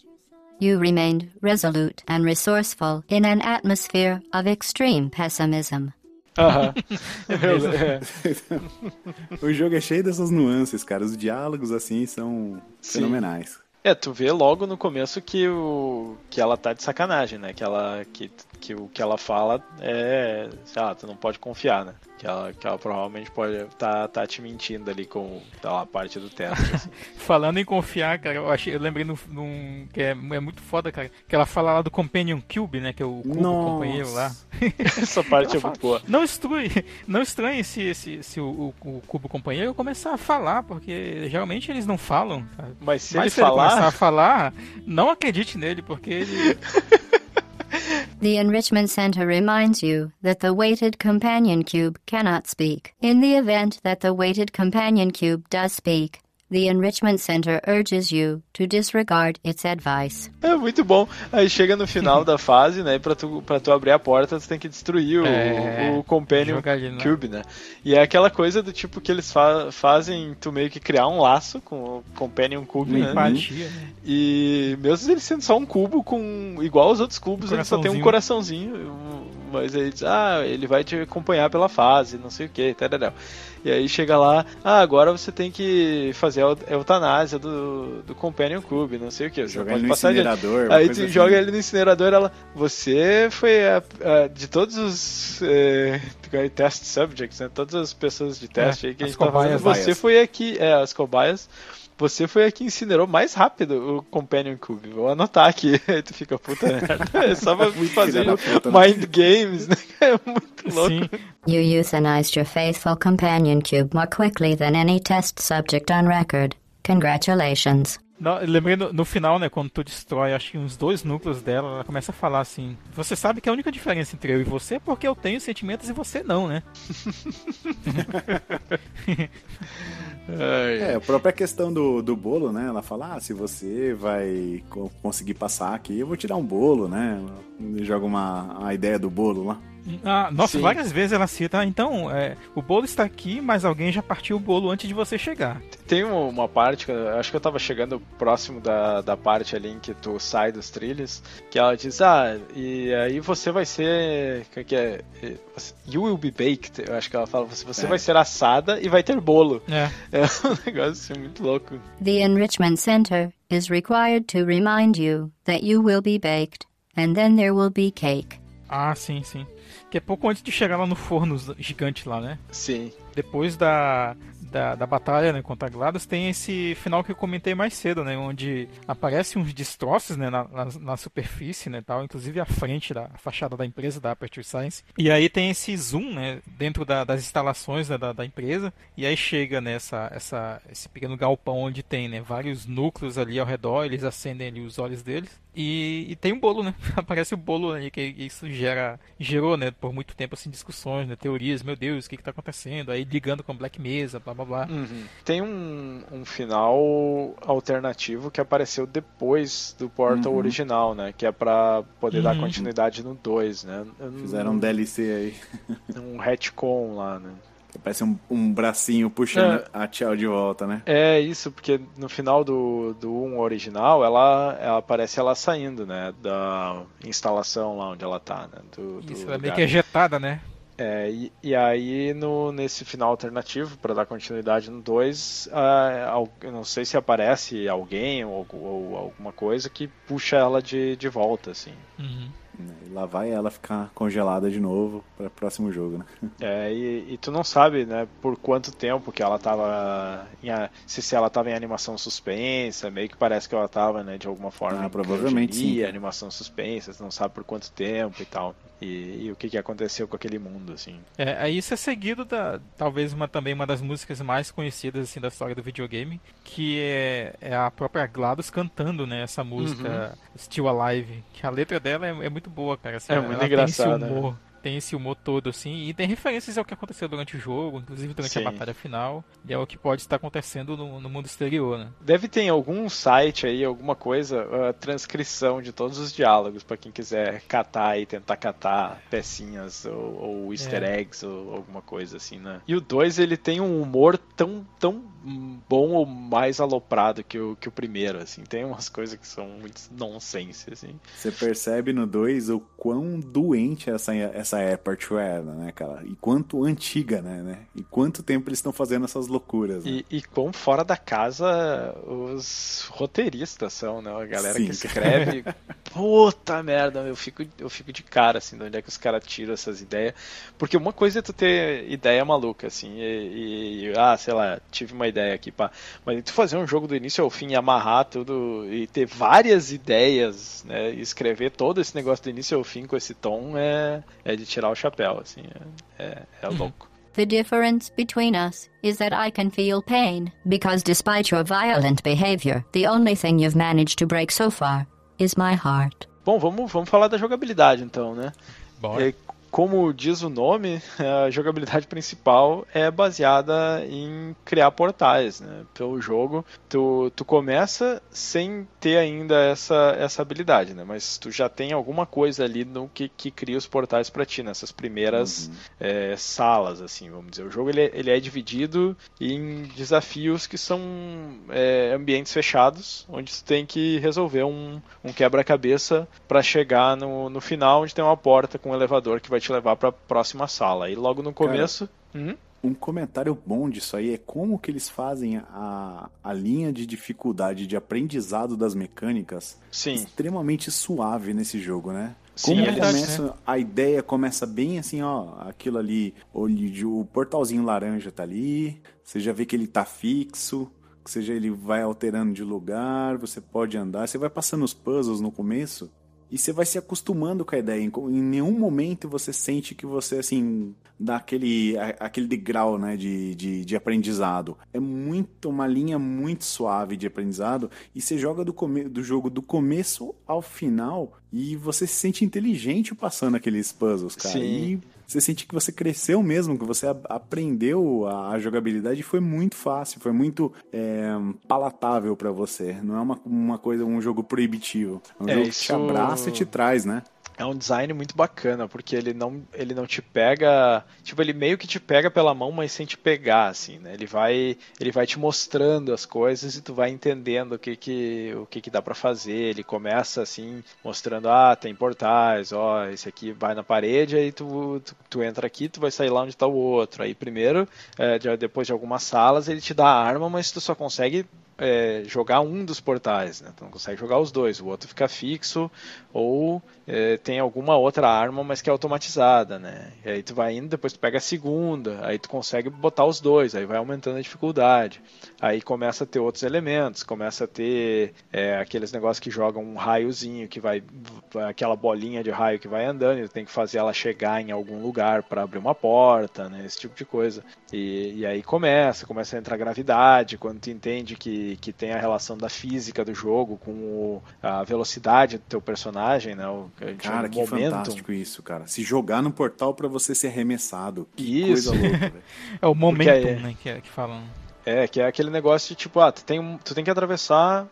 You remained resolute and resourceful in an atmosphere of extreme pessimism. Aham. É. o jogo é cheio dessas nuances, cara. Os diálogos, assim, são Sim. fenomenais. É, tu vê logo no começo que o que ela tá de sacanagem, né? Que ela que, que o que ela fala é, sei lá, tu não pode confiar, né? Que ela, que ela provavelmente pode tá, tá te mentindo ali com tá lá, parte do teste. assim. Falando em confiar, cara, eu, achei, eu lembrei num, num- que é, é muito foda, cara, que ela fala lá do Companion Cube, né, que é o cubo Nossa. companheiro lá. Essa parte é muito boa. Não estranhe, não estranhe se, se, se o, o- o cubo companheiro começar a falar, porque geralmente eles não falam. cara. Mas se Mas ele se ele falar, começar a falar, não acredite nele, porque ele. The Enrichment Center reminds you that the weighted companion cube cannot speak. In the event that the weighted companion cube does speak, the Enrichment Center urges you to disregard its advice. é muito bom. Aí chega no final da fase, né? E pra tu, pra tu abrir a porta, tu tem que destruir o, É, o Companion ele lá. Cube, né? E é aquela coisa do tipo que eles fa fazem tu meio que criar um laço com o Companion Cube, né? Empatia, né? E mesmo ele sendo só um cubo com igual aos outros cubos, ele só tem um coraçãozinho. Mas aí diz, ah, ele vai te acompanhar pela fase, não sei o que, tarará. E aí chega lá, ah, agora você tem que fazer a eut- a eutanásia do, do Companion Cube, não sei o que. Você pode ele no incinerador. Aí tu assim. joga ele no incinerador, ela. Você foi a, a- de todos os eh, test subjects, né? Todas as pessoas de teste É, aí que a gente tá fazendo. cobaias. Você foi aqui, é, as cobaias. Você foi a que incinerou mais rápido o Companion Cube. Vou anotar aqui. Aí tu fica, puta merda. É só pra fazer puta, né? mind games, né? É muito louco. Sim. You euthanized your faithful companion cube more quickly than any test subject on record. Congratulations. Não, lembrei no, no final, né, quando tu destrói, acho que uns dois núcleos dela, ela começa a falar assim: Você sabe que a única diferença entre eu e você é porque eu tenho sentimentos e você não, né? É, a própria questão do, do bolo, né? Ela fala, ah, se você vai co- conseguir passar aqui, eu vou te dar um bolo, né? Joga uma a ideia do bolo lá. Ah, nossa, Sim. várias vezes ela cita, ah, então, é, o bolo está aqui, mas alguém já partiu o bolo antes de você chegar. Tem um- uma parte, acho que eu tava chegando próximo da, da parte ali em que tu sai dos trilhos, que ela diz, ah, e aí você vai ser. Como é que é? You will be baked. Eu acho que ela fala, você, você É. vai ser assada e vai ter bolo. É. É um negócio assim, muito louco. The Enrichment Center is required to remind you that you will be baked, and then there will be cake. Ah, sim, sim. Que é pouco antes de chegar lá no forno gigante lá, né? Sim. Depois da, da, da batalha né, contra GLaDOS, tem esse final que eu comentei mais cedo, né? Onde aparecem uns destroços né, na, na, na superfície, né? Tal, inclusive a frente da fachada da empresa, da Aperture Science. E aí tem esse zoom, né? Dentro da- das instalações né, da, da empresa. E aí chega nessa essa, esse pequeno galpão onde tem né, vários núcleos ali ao redor, eles acendem ali os olhos deles. E, e tem um bolo, né? Aparece o bolo aí, que isso gera, gerou, né, por muito tempo, assim, discussões, né, teorias, meu Deus, o que que tá acontecendo? Aí ligando com Black Mesa, blá blá blá. Uhum. Tem um, um final alternativo que apareceu depois do Portal Uhum. original, né? Que é pra poder dar Uhum. continuidade no 2, né? Eu não- Fizeram um DLC aí. um retcon lá, né? Parece um, um bracinho puxando a tchau de volta, né? É isso, porque no final do, do 1 original, ela, ela aparece ela saindo, né? Da instalação lá onde ela tá, né? Do, do Isso, ela é meio que ejetada, né? É, e, e aí no, nesse final alternativo, pra dar continuidade no 2, ah, al- eu não sei se aparece alguém ou, ou alguma coisa que puxa ela de, de volta, assim. Uhum. E lá vai ela ficar congelada de novo para o próximo jogo, né? É, e, e tu não sabe, né, por quanto tempo que ela tava em, a- se, se ela tava em animação suspensa, meio que parece que ela tava, né, de alguma forma Ah, em provavelmente sim. animação suspensa, tu não sabe por quanto tempo e tal. E, e o que que aconteceu com aquele mundo, assim. É, isso é seguido da talvez uma também uma das músicas mais conhecidas assim da história do videogame, que é, é a própria GLaDOS cantando, né, essa música Still Alive, que a letra dela é, é muito boa, cara. assim, É muito tem engraçada, esse humor, tem esse humor todo assim, e tem referências ao que aconteceu durante o jogo, inclusive durante Sim. a batalha final, e é o que pode estar acontecendo no, no mundo exterior, né? Deve ter em algum site aí, alguma coisa, a transcrição de todos os diálogos, pra quem quiser catar e tentar catar pecinhas ou, ou easter É. eggs ou alguma coisa assim, né? E o 2 ele tem um humor tão, tão bom ou mais aloprado que o, que o primeiro, assim. Tem umas coisas que são muito nonsense, assim. Você percebe no 2 o quão doente essa, essa Aperture era, né, cara? E quanto antiga, né, né? E quanto tempo eles estão fazendo essas loucuras, né? E, e quão fora da casa os roteiristas são, né? A galera Sim, que escreve. Puta merda, eu fico, eu fico de cara, assim, de onde é que os caras tiram essas ideias. Porque uma coisa é tu ter ideia maluca, assim, e, e, ah, sei lá, tive uma ideia aqui, pá. Mas tu fazer um jogo do início ao fim e amarrar tudo e ter várias ideias, né? E escrever todo esse negócio do início ao fim com esse tom é, é de tirar o chapéu, assim, é, é, é louco. The difference between us is that I can feel pain, because despite your violent behavior, the only thing you've managed to break so far is my heart. Bom, vamos, vamos falar da jogabilidade então, né? Bora. Como diz o nome, a jogabilidade principal é baseada em criar portais, né? Pelo jogo, tu, tu começa sem ter ainda essa, essa habilidade, né? Mas tu já tem alguma coisa ali no que, que cria os portais para ti, nessas primeiras é, salas, assim, vamos dizer. O jogo ele, é- ele é dividido em desafios que são é, ambientes fechados, onde tu tem que resolver um, um quebra-cabeça para chegar no, no final, onde tem uma porta com um elevador que vai te levar para a próxima sala. E logo no começo. Uhum. Um comentário bom disso aí é como que eles fazem a, a linha de dificuldade de aprendizado das mecânicas Sim. extremamente suave nesse jogo, né? Sim, Como eles- começa, a ideia começa bem assim, ó, aquilo ali, o, o portalzinho laranja tá ali, você já vê que ele tá fixo, que seja ele vai alterando de lugar, você pode andar, você vai passando os puzzles no começo e você vai se acostumando com a ideia. Em, em nenhum momento você sente que você, assim, dá aquele, a- aquele degrau, né, de, de, de aprendizado. É muito, uma linha muito suave de aprendizado e você joga do, come, do jogo do começo ao final e você se sente inteligente passando aqueles puzzles, cara. Sim. E você sente que você cresceu mesmo, que você aprendeu a, a jogabilidade e foi muito fácil, foi muito é, palatável pra você. Não é uma, uma coisa, um jogo proibitivo. É um É, jogo que isso- te abraça e te traz, né? É um design muito bacana, porque ele não, ele não te pega. Tipo, ele meio que te pega pela mão, mas sem te pegar, assim, né? Ele vai, ele vai te mostrando as coisas e tu vai entendendo o que que, o que, que dá para fazer. Ele começa assim, mostrando, ah, tem portais, ó, esse aqui vai na parede, aí tu, tu, tu entra aqui, tu vai sair lá onde tá o outro. Aí primeiro, é, depois de algumas salas, ele te dá a arma, mas tu só consegue é, jogar um dos portais, né? Tu não consegue jogar os dois, o outro fica fixo ou é, tem alguma outra arma, mas que é automatizada, né? E aí tu vai indo, depois tu pega a segunda, aí tu consegue botar os dois, aí vai aumentando a dificuldade. Aí começa a ter outros elementos, começa a ter é, aqueles negócios que jogam um raiozinho, que vai aquela bolinha de raio que vai andando, e tu tem que fazer ela chegar em algum lugar para abrir uma porta, né? Esse tipo de coisa. E, e aí começa, começa a entrar gravidade, quando tu entende que, que tem a relação da física do jogo com o, a velocidade do teu personagem, né? O, Cara, que momentum. fantástico isso, cara. Se jogar no portal pra você ser arremessado. Que Isso. coisa louca, velho. É o momentum, aí- né, que, é- que falam. É, que é aquele negócio de tipo, ah, tu tem, tu tem que atravessar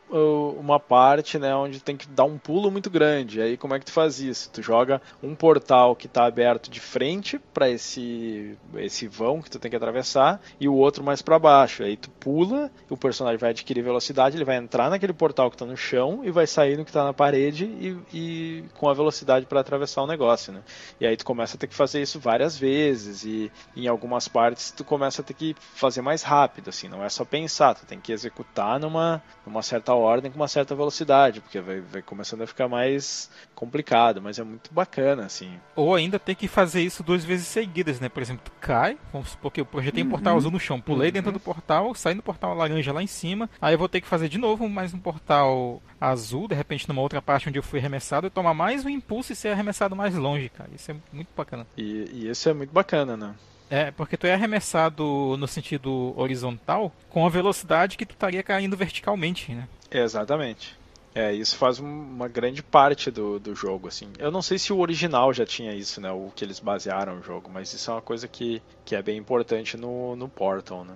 uma parte, né, onde tem que dar um pulo muito grande. Aí como é que tu faz isso? Tu joga um portal que tá aberto de frente para esse esse vão que tu tem que atravessar e o outro mais para baixo. Aí tu pula, o personagem vai adquirir velocidade, ele vai entrar naquele portal que tá no chão e vai sair no que tá na parede e, e com a velocidade para atravessar o negócio, né? E aí tu começa a ter que fazer isso várias vezes e em algumas partes tu começa a ter que fazer mais rápido, assim, não é só pensar, tu tem que executar numa, numa certa ordem com uma certa velocidade, porque vai, vai começando a ficar mais complicado, mas é muito bacana, assim. Ou ainda tem que fazer isso duas vezes seguidas, né? Por exemplo, tu cai, vamos supor que eu projetei um portal azul no chão, pulei dentro do portal, saí no portal laranja lá em cima, aí eu vou ter que fazer de novo mais um portal azul, de repente numa outra parte onde eu fui arremessado, e tomar mais um impulso e ser arremessado mais longe, cara. Isso é muito bacana. E, e isso é muito bacana, né? É, porque tu é arremessado no sentido horizontal com a velocidade que tu estaria caindo verticalmente, né? Exatamente. É, isso faz um- uma grande parte do, do jogo, assim. Eu não sei se o original já tinha isso, né? O que eles basearam o jogo, mas isso é uma coisa que, que é bem importante no, no Portal, né?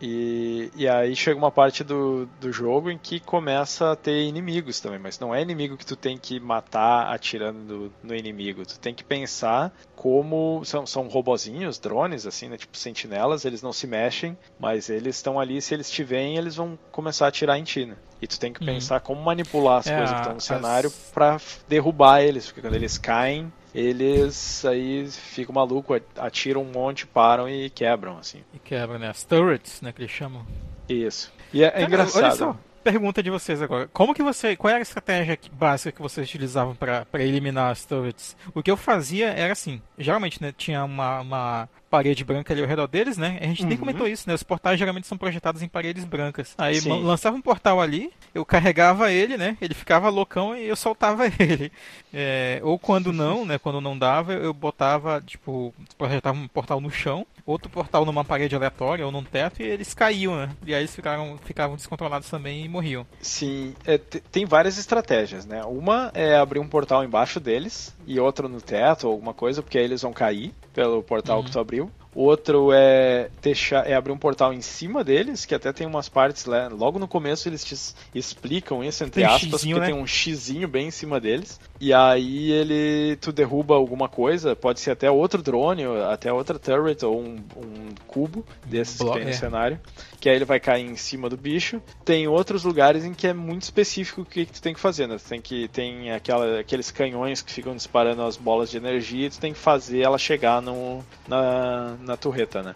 E, e aí chega uma parte do, do jogo em que começa a ter inimigos também, mas não é inimigo que tu tem que matar atirando no inimigo. Tu tem que pensar como são, são robozinhos, drones, assim, né? Tipo sentinelas, eles não se mexem, mas eles estão ali, se eles te veem, eles vão começar a atirar em ti, né? E tu tem que Uhum. pensar como manipular as É, coisas que estão no as- cenário pra f- derrubar eles, porque quando eles caem, eles aí ficam malucos, atiram um monte, param e quebram, assim. E quebra, né? As turrets, né? Que eles chamam. Isso. E é, é Cara, engraçado. Olha só, pergunta de vocês agora. Como que você. Qual era a estratégia básica que vocês utilizavam para eliminar as turrets? O que eu fazia era assim. Geralmente, né? Tinha uma, uma parede branca ali ao redor deles, né? A gente nem Uhum. comentou isso, né? Os portais geralmente são projetados em paredes brancas. Aí Sim. lançava um portal ali, eu carregava ele, né? Ele ficava loucão e eu soltava ele. É, ou quando não, né? Quando não dava, eu botava, tipo, projetava um portal no chão, outro portal numa parede aleatória ou num teto e eles caíam, né? E aí eles ficaram, ficavam descontrolados também e morriam. Sim, é, te- tem várias estratégias, né? Uma é abrir um portal embaixo deles e outro no teto ou alguma coisa, porque aí eles vão cair pelo portal que tu abriu. Outro é deixar, é abrir um portal em cima deles, que até tem umas partes lá, logo no começo eles te explicam isso entre Tem aspas, porque né? tem um xizinho bem em cima deles. E aí ele tu derruba alguma coisa, pode ser até outro drone, ou até outra turret ou um, um cubo desses que tem no é. cenário, que aí ele vai cair em cima do bicho. Tem outros lugares em que é muito específico o que, que tu tem que fazer, né? Tu tem que tem aquela, aqueles canhões que ficam disparando as bolas de energia, e tu tem que fazer ela chegar no, na, na torreta, né?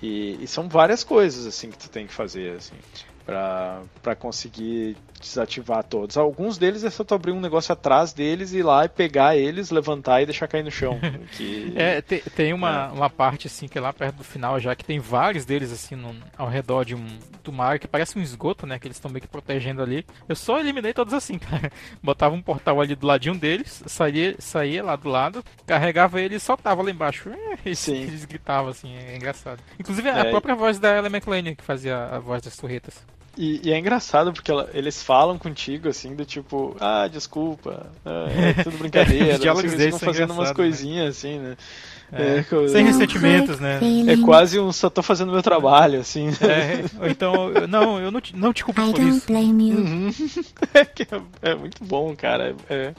E, e são várias coisas assim que tu tem que fazer assim pra pra conseguir desativar todos. Alguns deles é só tu abrir um negócio atrás deles, ir lá e pegar eles, levantar e deixar cair no chão. que... É, te- tem uma, uma parte assim que é lá perto do final já que tem vários deles assim no- ao redor de um do mar que parece um esgoto, né? Que eles estão meio que protegendo ali. Eu só eliminei todos assim, cara. Botava um portal ali do ladinho deles, saía, saía lá do lado, carregava ele e soltava lá embaixo. E Sim. eles gritavam assim, é engraçado. Inclusive a É, própria voz da Ellen McLean que fazia a voz das torretas. E, e é engraçado porque ela- eles falam contigo assim, do tipo, ah, desculpa, ah, é tudo brincadeira, Os diálogos não sei o que, eles ficam fazendo umas né? coisinhas assim, né? É, co- Sem ressentimentos, né? é quase um só tô fazendo meu trabalho, assim. É, ou então, não, eu não te, não te culpo I por isso. Uhum. É, que é, é muito bom, cara. É,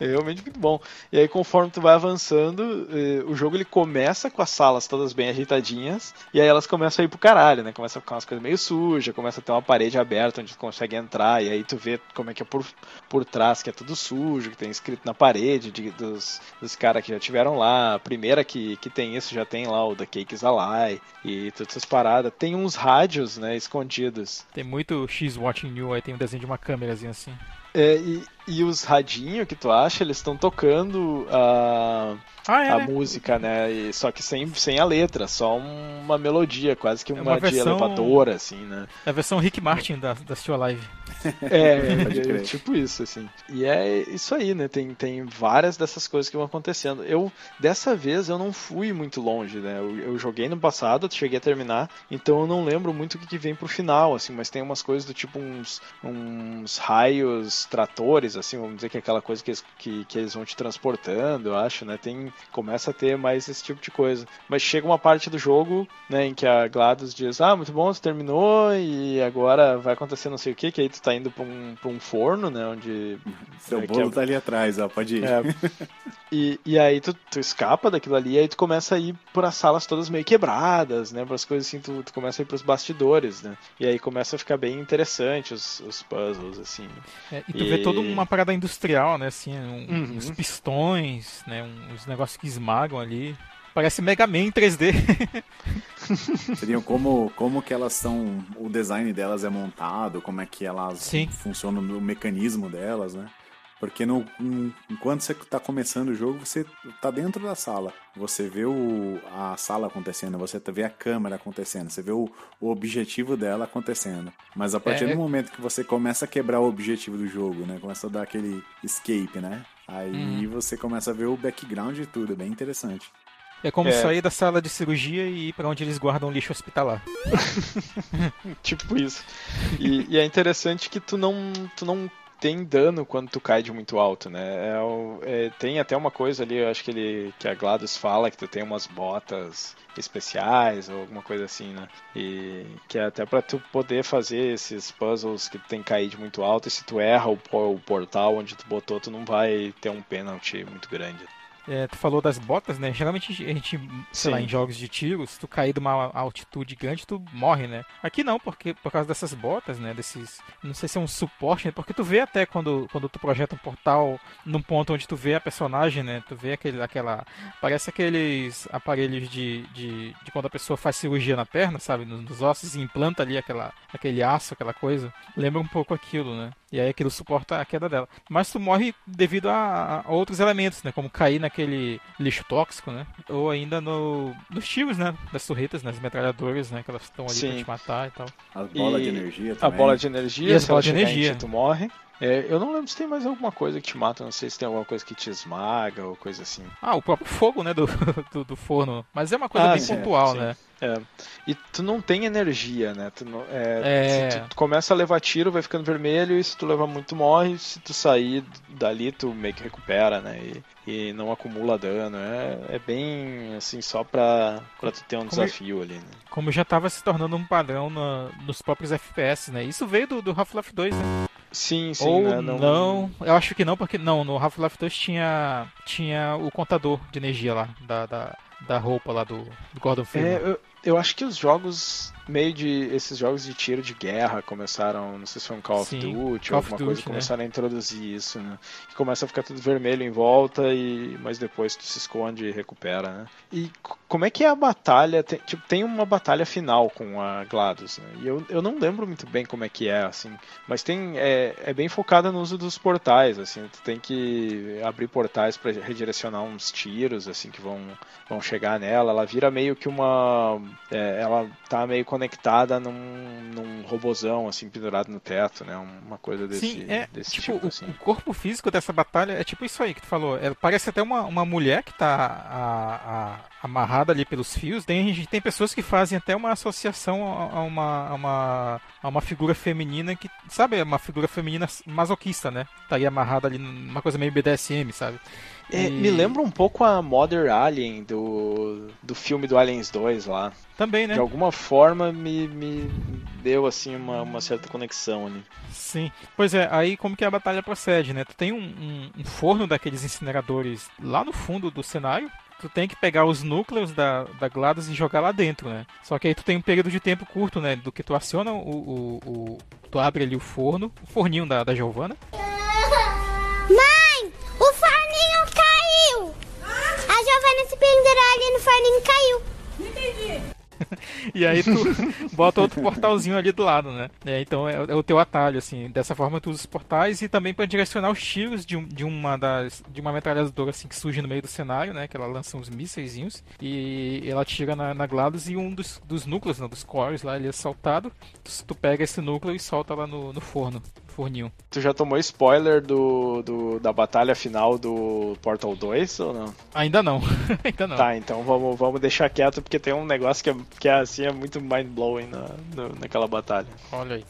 é realmente muito bom. E aí, conforme tu vai avançando, o jogo ele começa com as salas todas bem ajeitadinhas, e aí elas começam a ir pro caralho, né? Começa a ficar umas coisas meio sujas, começa a ter uma parede aberta onde tu consegue entrar, e aí tu vê como é que é por, por trás, que é tudo sujo, que tem escrito na parede de- dos, dos caras que já tiveram lá. A primeira que, que tem isso já tem lá o The Cakes a Lie, e todas essas paradas. Tem uns rádios, né, escondidos. Tem muito X Watching You, aí tem um desenho de uma câmerazinha assim. É, e, e os radinhos que tu acha, eles estão tocando a, Ah, é, a né? música, né? E, só que sem, sem a letra, só uma melodia, quase que É uma, uma de versão- elevador, assim, né? É a versão Rick Martin da, da Still Alive. É, é, crer. tipo isso, assim. E é isso aí, né? Tem, tem várias dessas coisas que vão acontecendo. Eu, dessa vez, eu não fui muito longe, né? Eu, eu joguei no passado, cheguei a terminar, então eu não lembro muito o que, que vem pro final, assim, mas tem umas coisas do tipo uns, uns raios tratores, assim, vamos dizer que é aquela coisa que eles, que, que eles vão te transportando, eu acho, né? Tem, começa a ter mais esse tipo de coisa. Mas chega uma parte do jogo, né, em que a GLaDOS diz, ah, muito bom, você terminou, e agora vai acontecer não sei o que, que aí tu tá indo pra um, pra um forno, né, onde... Seu é, que bolo é- tá ali atrás, ó, pode ir. é, e, e aí tu, tu escapa daquilo ali, e aí tu começa a ir as salas todas meio quebradas, né? Para as coisas assim, tu, tu começa a ir pros bastidores, né? E aí começa a ficar bem interessante os, os puzzles, assim. É, e tu vê E- toda uma parada industrial, né? Assim, um- Uhum. uns pistões, né? uns negócios que esmagam ali. Parece Mega Man em 3D. Seriam como, como que elas são, o design delas é montado, como é que elas Sim. funcionam, o mecanismo delas, né? Porque no, enquanto você tá começando o jogo, você tá dentro da sala. Você vê o, a sala acontecendo, você vê a câmera acontecendo, você vê o, o objetivo dela acontecendo. Mas a partir É. do momento que você começa a quebrar o objetivo do jogo, né? Começa a dar aquele escape, né? Aí Uhum. você começa a ver o background de tudo, é bem interessante. É como É. sair da sala de cirurgia e ir pra onde eles guardam lixo hospitalar. Tipo isso. E, e é interessante que tu não, tu não tem dano quando tu cai de muito alto, né? É o- é, tem até uma coisa ali, eu acho que ele que a GLaDOS fala que tu tem umas botas especiais ou alguma coisa assim, né? E que é até pra tu poder fazer esses puzzles que tu tem que cair de muito alto e se tu erra o, o portal onde tu botou, tu não vai ter um pênalti muito grande. É, tu falou das botas, né? Geralmente a gente, sei lá, Sim. em jogos de tiro, se tu cair de uma altitude grande, tu morre, né? Aqui não, porque por causa dessas botas, né? Desses. Não sei se é um suporte, né? Porque tu vê até quando, quando tu projeta um portal num ponto onde tu vê a personagem, né? Tu vê aquele, aquela. Parece aqueles aparelhos de, de, de quando a pessoa faz cirurgia na perna, sabe? Nos, nos ossos e implanta ali aquela, aquele aço, aquela coisa. Lembra um pouco aquilo, né? E aí aquilo suporta a queda dela. Mas tu morre devido a, a outros elementos, né? Como cair naquele lixo tóxico, né? Ou ainda no, nos tiros, né? Das turretas, nas metralhadoras, né? Que elas estão ali Sim. pra te matar e tal. As bolas E de energia A também. bola de energia, E as ela bolas de em energia. tu morre. É, eu não lembro se tem mais alguma coisa que te mata, não sei se tem alguma coisa que te esmaga ou coisa assim. Ah, o próprio fogo, né? Do, do, do forno. Mas é uma coisa Ah, bem sim, pontual, sim. né? É. E tu não tem energia, né? Tu não- é, É. Se tu começa a levar tiro, vai ficando vermelho, e se tu levar muito, morre. Se tu sair dali, tu meio que recupera, né? E, e não acumula dano. É, é bem assim, só pra, pra tu ter um Como- desafio ali, né? Como já tava se tornando um padrão na- nos próprios FPS, né? Isso veio do, do Half-Life 2, né? Sim, sim, Ou né? não... eu acho que não, porque não, no Half-Life 2 tinha, tinha o contador de energia lá, da, da, da roupa lá do, do Gordon Freeman. É, eu, eu acho que os jogos, meio de. Esses jogos de tiro de guerra começaram. Não sei se foi um Call of Sim, Duty Call ou alguma coisa, Duty, né? começaram a introduzir isso, né? Que começa a ficar tudo vermelho em volta, e mas depois tu se esconde e recupera, né? E como é que é a batalha? Tem, tipo, tem uma batalha final com a GLaDOS, né? E eu, eu não lembro muito bem como é que é, assim. Mas tem. É, é bem focada no uso dos portais, assim. Tu tem que abrir portais para redirecionar uns tiros, assim, que vão, vão chegar nela. Ela vira meio que uma. é, ela tá meio conectada num, num robozão, assim, pendurado no teto, né? Uma coisa desse, Sim, é, desse tipo, tipo, o, assim. o corpo físico dessa batalha é tipo isso aí que tu falou. É, parece até uma, uma mulher que tá a- a- amarrada ali pelos fios. Tem, gente- tem pessoas que fazem até uma associação a, a uma, a, uma, a uma figura feminina que, sabe, é uma figura feminina masoquista, né? Tá aí amarrada ali numa coisa meio BDSM, sabe? É, E- Me lembra um pouco a Mother Alien do, do filme do Aliens 2 lá. Também, né? De alguma forma me, me deu assim uma, uma certa conexão ali. Sim. Pois é, aí como que a batalha procede, né? Tu tem um, um- um forno daqueles incineradores lá no fundo do cenário. Tu tem que pegar os núcleos da, da GLaDOS e jogar lá dentro, né? Só que aí tu tem um período de tempo curto, né? Do que tu aciona o... o, o- tu abre ali o forno, o forninho da, da Giovana. Mãe, o forninho caiu! A Giovana se pendurou ali no e caiu. E aí tu bota outro portalzinho ali do lado, né? É, então é, é o teu atalho, assim. Dessa forma tu usa os portais e também para direcionar os tiros de, de uma das de uma metralhadora assim que surge no meio do cenário, né? Que ela lança uns mísseisinhos e ela tira na, na GLaDOS e um dos, dos núcleos, né, dos cores lá, ele é saltado. Tu, tu pega esse núcleo e solta lá no, no forno, forninho. Tu já tomou spoiler do, do- da batalha final do Portal 2 ou não? Ainda não, ainda não. Tá, então vamos, vamos deixar quieto porque tem um negócio que é, que é assim, é muito mind-blowing na, no- naquela batalha. Olha aí.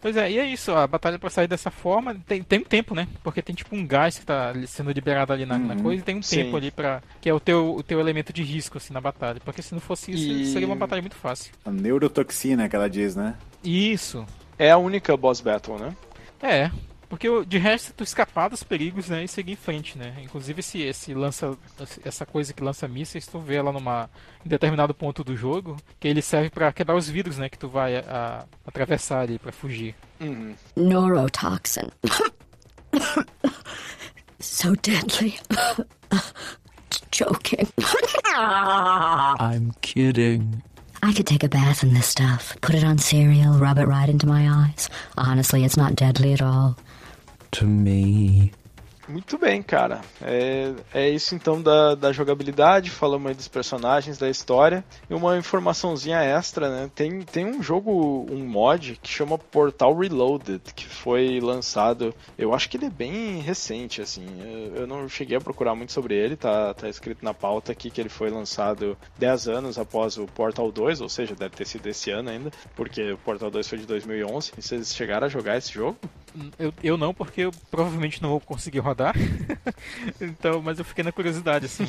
Pois é, e é isso, a batalha pra sair dessa forma tem, tem um tempo, né? Porque tem tipo um gás que tá sendo liberado ali na, na Uhum, coisa e tem um sim. tempo ali pra. que é o teu, o teu elemento de risco assim na batalha. Porque se não fosse isso, E- seria uma batalha muito fácil. A neurotoxina que ela diz, né? Isso. É a única boss battle, né? É. Porque o- de resto tu escapar dos perigos, né, e seguir em frente, né? Inclusive esse, esse lança essa coisa que lança mísseis, tu vê ela numa em determinado ponto do jogo, que ele serve pra quebrar os vidros, né, que tu vai a- a- atravessar ali pra fugir. Uhum. Neurotoxin. so deadly. Joking. I'm kidding. I could take a bath in this stuff, put it on cereal, rub it right into my eyes. Honestly, it's not deadly at all. To me. Muito bem, cara. É, é isso então da, da jogabilidade, falamos aí dos personagens, da história. E uma informaçãozinha extra, né? Tem, tem um jogo, um mod que chama Portal Reloaded, que foi lançado. Eu acho que ele é bem recente, assim. Eu, eu não cheguei a procurar muito sobre ele, tá, tá escrito na pauta aqui que ele foi lançado 10 anos após o Portal 2, ou seja, deve ter sido esse ano ainda, porque o Portal 2 foi de 2011. E vocês chegaram a jogar esse jogo? Eu, eu não, porque eu provavelmente não vou conseguir rodar. então, mas eu fiquei na curiosidade, assim.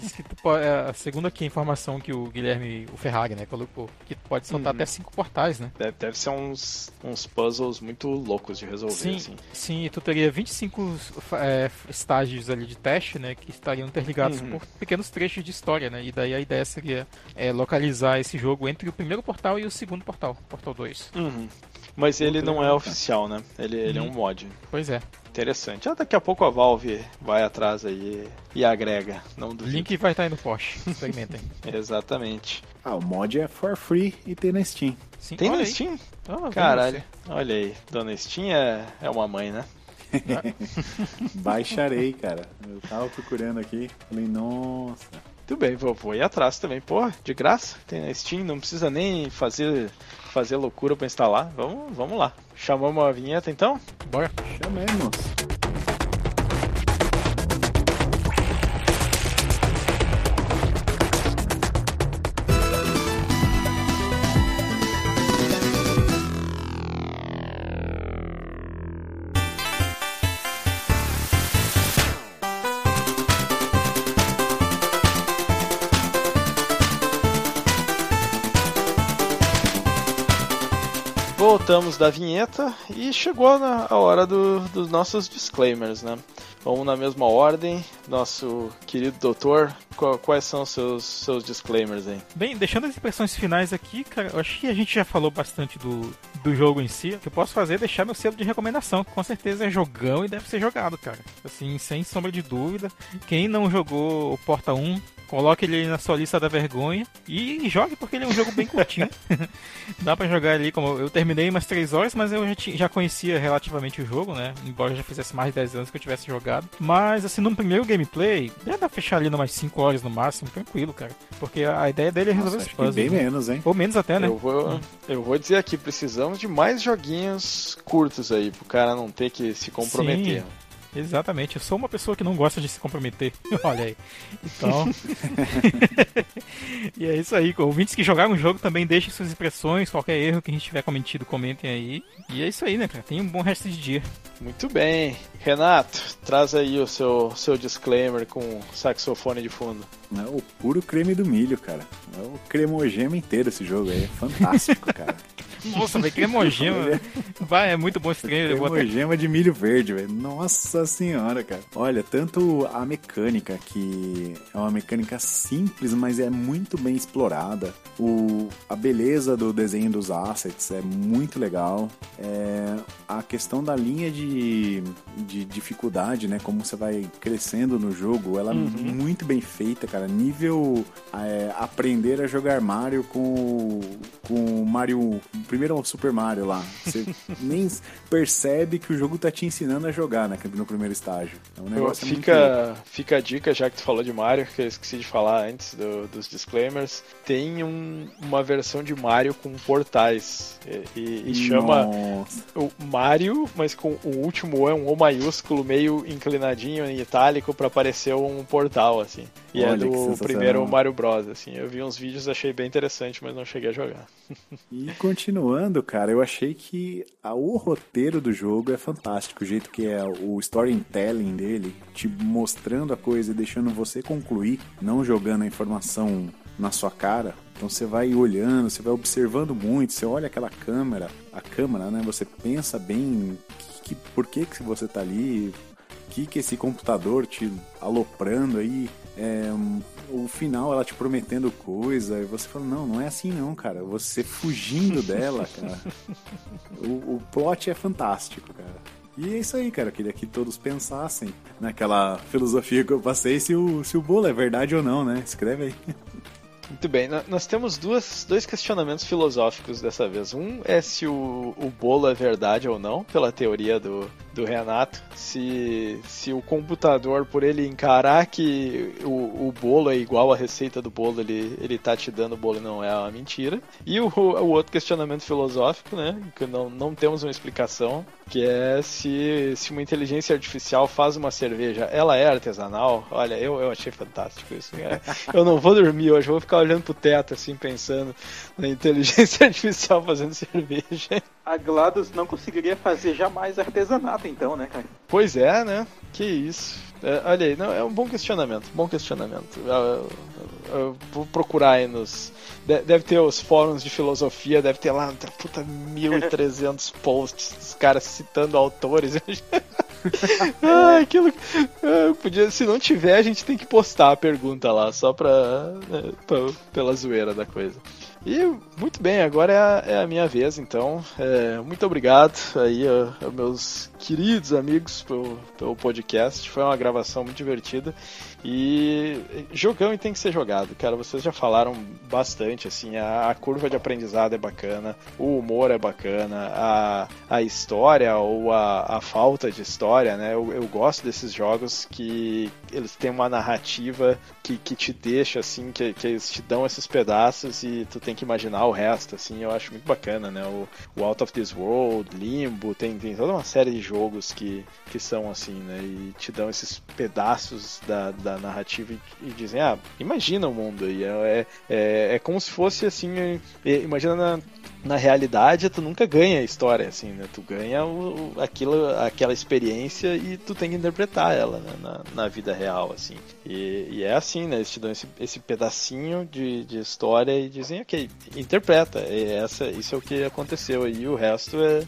Diz que tu po- é a segunda aqui informação que o Guilherme, o Ferrari, né, colocou, que pode soltar Uhum. até cinco portais, né? Deve, deve ser uns, uns puzzles muito loucos de resolver, Sim, assim. sim, e tu teria 25 é, estágios ali de teste, né, que estariam interligados Uhum. por pequenos trechos de história, né, e daí a ideia seria é, localizar esse jogo entre o primeiro portal e o segundo portal, Portal 2. Uhum. Mas ele não é legal, oficial, né? Ele, ele é um Uhum. mod. Pois é. Interessante. Ah, daqui a pouco a Valve vai atrás aí e agrega. Não duvido. link vai estar aí no post, experimentem. Exatamente. Ah, o mod é for free e tem na Steam. Sim, Tem aí. Steam? Ah, vem Caralho. Olha aí. Dona Steam é, é uma mãe, né? Baixarei, cara. Eu tava procurando aqui, falei, nossa. Tudo bem, vou, vou ir atrás também. Pô, de graça. Tem na Steam, não precisa nem fazer, fazer loucura pra instalar. Vamos, vamos lá. Chamamos a vinheta então? Bora. Chamemos. Voltamos da vinheta e chegou na, a hora do- dos nossos disclaimers, né? Vamos na mesma ordem. Nosso querido doutor, qual- quais são os seus, seus disclaimers aí? Bem, deixando as impressões finais aqui, cara, eu acho que a gente já falou bastante do, do jogo em si. O que eu posso fazer é deixar meu selo de recomendação, que com certeza é jogão e deve ser jogado, cara. Assim, sem sombra de dúvida. Quem não jogou o Porta 1, coloque ele na sua lista da vergonha e jogue porque ele é um jogo bem curtinho. Dá pra jogar ali, como eu terminei umas 3 horas, mas eu já, já conhecia relativamente o jogo, né? Embora já fizesse mais de 10 anos que eu tivesse jogado. Mas assim, no primeiro gameplay, dá pra fechar ali umas 5 horas no máximo, tranquilo, cara. Porque a ideia dele é resolver Nossa, os que bem puzzles. né? menos, hein? Ou menos até, né? Eu vou, eu vou dizer aqui, precisamos de mais joguinhos curtos aí, pro cara não ter que se comprometer. Sim. Exatamente, eu sou uma pessoa que não gosta de se comprometer. Olha aí. Então. e é isso aí. Ouvintes que jogaram o jogo também deixem suas impressões, qualquer erro que a gente tiver cometido, comentem aí. E é isso aí, né, cara? Tenha um bom resto de dia. Muito bem. Renato, traz aí o seu, seu disclaimer com saxofone de fundo. É o puro creme do milho, cara. É o cremogema inteiro esse jogo aí. É fantástico, cara. Nossa, velho, cremogema. Vai, é muito bom esse até- Cremogema de milho verde, velho. Nossa senhora, cara. Olha, tanto a mecânica, que é uma mecânica simples, mas é muito bem explorada. O, a beleza do desenho dos assets é muito legal. É, a questão da linha de, de dificuldade, né? Como você vai crescendo no jogo, ela é muito bem feita, cara. Nível é, aprender a jogar Mario com, com o Mario. Primeiro o Super Mario lá. Você nem percebe que o jogo tá te ensinando a jogar né, no primeiro estágio. É um negócio muito fica, fica a dica, já que tu falou de Mario, que eu esqueci de falar antes do- dos disclaimers. Tem um- uma versão de Mario com portais. E, e- e chama o Mario, mas com o último E, um O maiúsculo, meio inclinadinho em itálico pra parecer um portal, assim. E é Olha que do primeiro Mario Bros, assim. Eu vi uns vídeos, achei bem interessante, mas não cheguei a jogar. E continuando, cara, eu achei que a- o roteiro do jogo é fantástico. O jeito que é o storytelling dele, te mostrando a coisa e deixando você concluir, não jogando a informação na sua cara. Então você vai olhando, você vai observando muito, você olha aquela câmera, a câmera, né? Você pensa bem que, que- por que, que você tá ali, que que esse computador te aloprando aí, é, o final ela te prometendo coisa, e você fala, não, não é assim não, cara, você fugindo dela, cara. O, o plot é fantástico, cara. E é isso aí, cara. Eu queria que todos pensassem naquela filosofia que eu passei, se o, se o bolo é verdade ou não, né? Escreve aí. Muito bem, nós temos duas, dois questionamentos filosóficos dessa vez. Um é se o, o bolo é verdade ou não, pela teoria do, do Renato. Se, se o computador, por ele encarar que o, o bolo é igual à receita do bolo, ele, ele tá te dando o bolo não é uma mentira. E o, o outro questionamento filosófico, né, que não, não temos uma explicação, que é se, se uma inteligência artificial faz uma cerveja, ela é artesanal? Olha, eu, eu achei fantástico isso. Eu não vou dormir hoje, vou ficar olhando pro teto, assim, pensando na inteligência artificial fazendo cerveja. A GLaDOS não conseguiria fazer jamais artesanato, então, né, cara? Pois é, né? Que isso. É, olha aí, não, é um bom questionamento, bom questionamento. Eu, eu- eu vou procurar aí nos. de- Deve ter os fóruns de filosofia, deve ter lá puta 1300 posts dos caras citando autores. ah, aquilo. ah, podia, se não tiver, a gente tem que postar a pergunta lá, só pra, né, pra- pela zoeira da coisa. E muito bem, agora é a, é a minha vez, então. É, muito obrigado aí meus queridos amigos pelo, pelo podcast. Foi uma gravação muito divertida. E jogão e tem que ser jogado, cara. Vocês já falaram bastante, assim, a, a curva de aprendizado é bacana, o humor é bacana, a, a história ou a, a falta de história, né? Eu, eu gosto desses jogos que eles têm uma narrativa que, que te deixa, assim, que, que eles te dão esses pedaços e tu tem que imaginar o resto, assim, eu acho muito bacana, né? O, o Out of This World, Limbo, tem, tem toda uma série de jogos que, que são assim, né? E te dão esses pedaços da, da narrativa e, e dizem, ah, imagina o mundo aí. É, é, é como se fosse assim, é- é- imagina na, na realidade tu nunca ganha a história, assim, né? Tu ganha o, o- aquilo, aquela experiência e tu tem que interpretar ela né? na, na vida real, assim. E, e é assim, né? Eles te dão esse, esse pedacinho de, de história e dizem, ok, interpreta. É essa, isso é o que aconteceu aí, o resto é,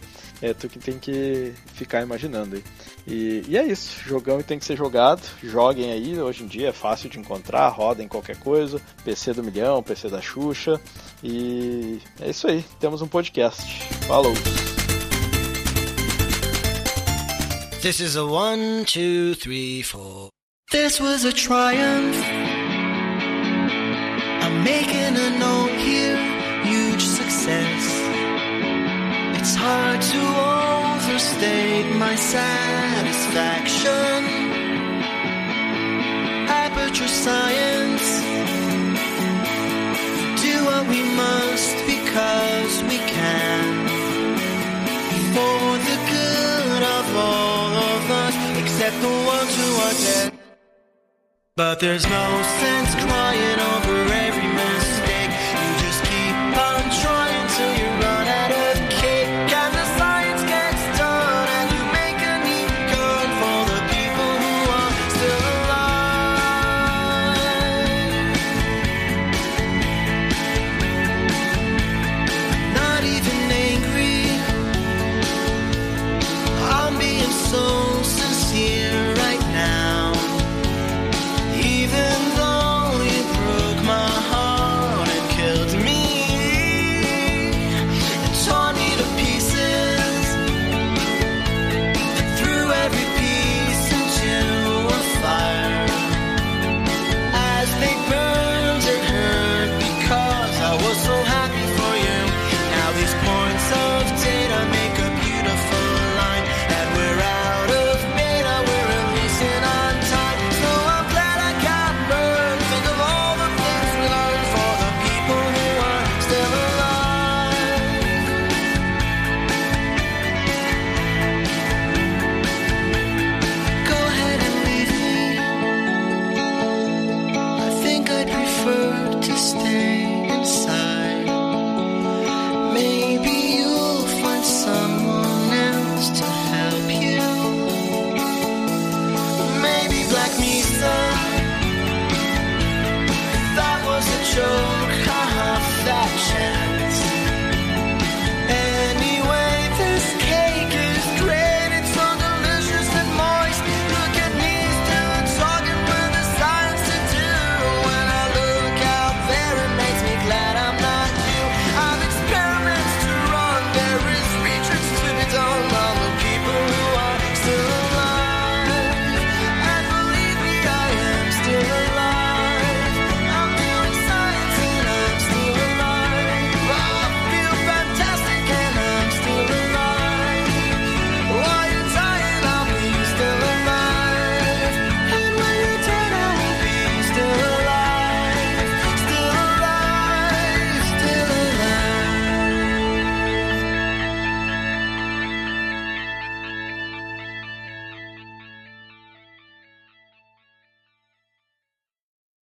é tu que tem que ficar imaginando aí. E, e é isso, jogão e tem que ser jogado. Joguem aí, hoje em dia é fácil de encontrar, roda em qualquer coisa. PC do milhão, PC da Xuxa. E é isso aí, temos um podcast. Falou! This is a one, two, three, four. This was a triumph. I'm making a note here, huge success. It's hard to overstate my satisfaction. Aperture science. Do what we must because we can. For the good of all of us, except the ones who are dead. But there's no sense crying over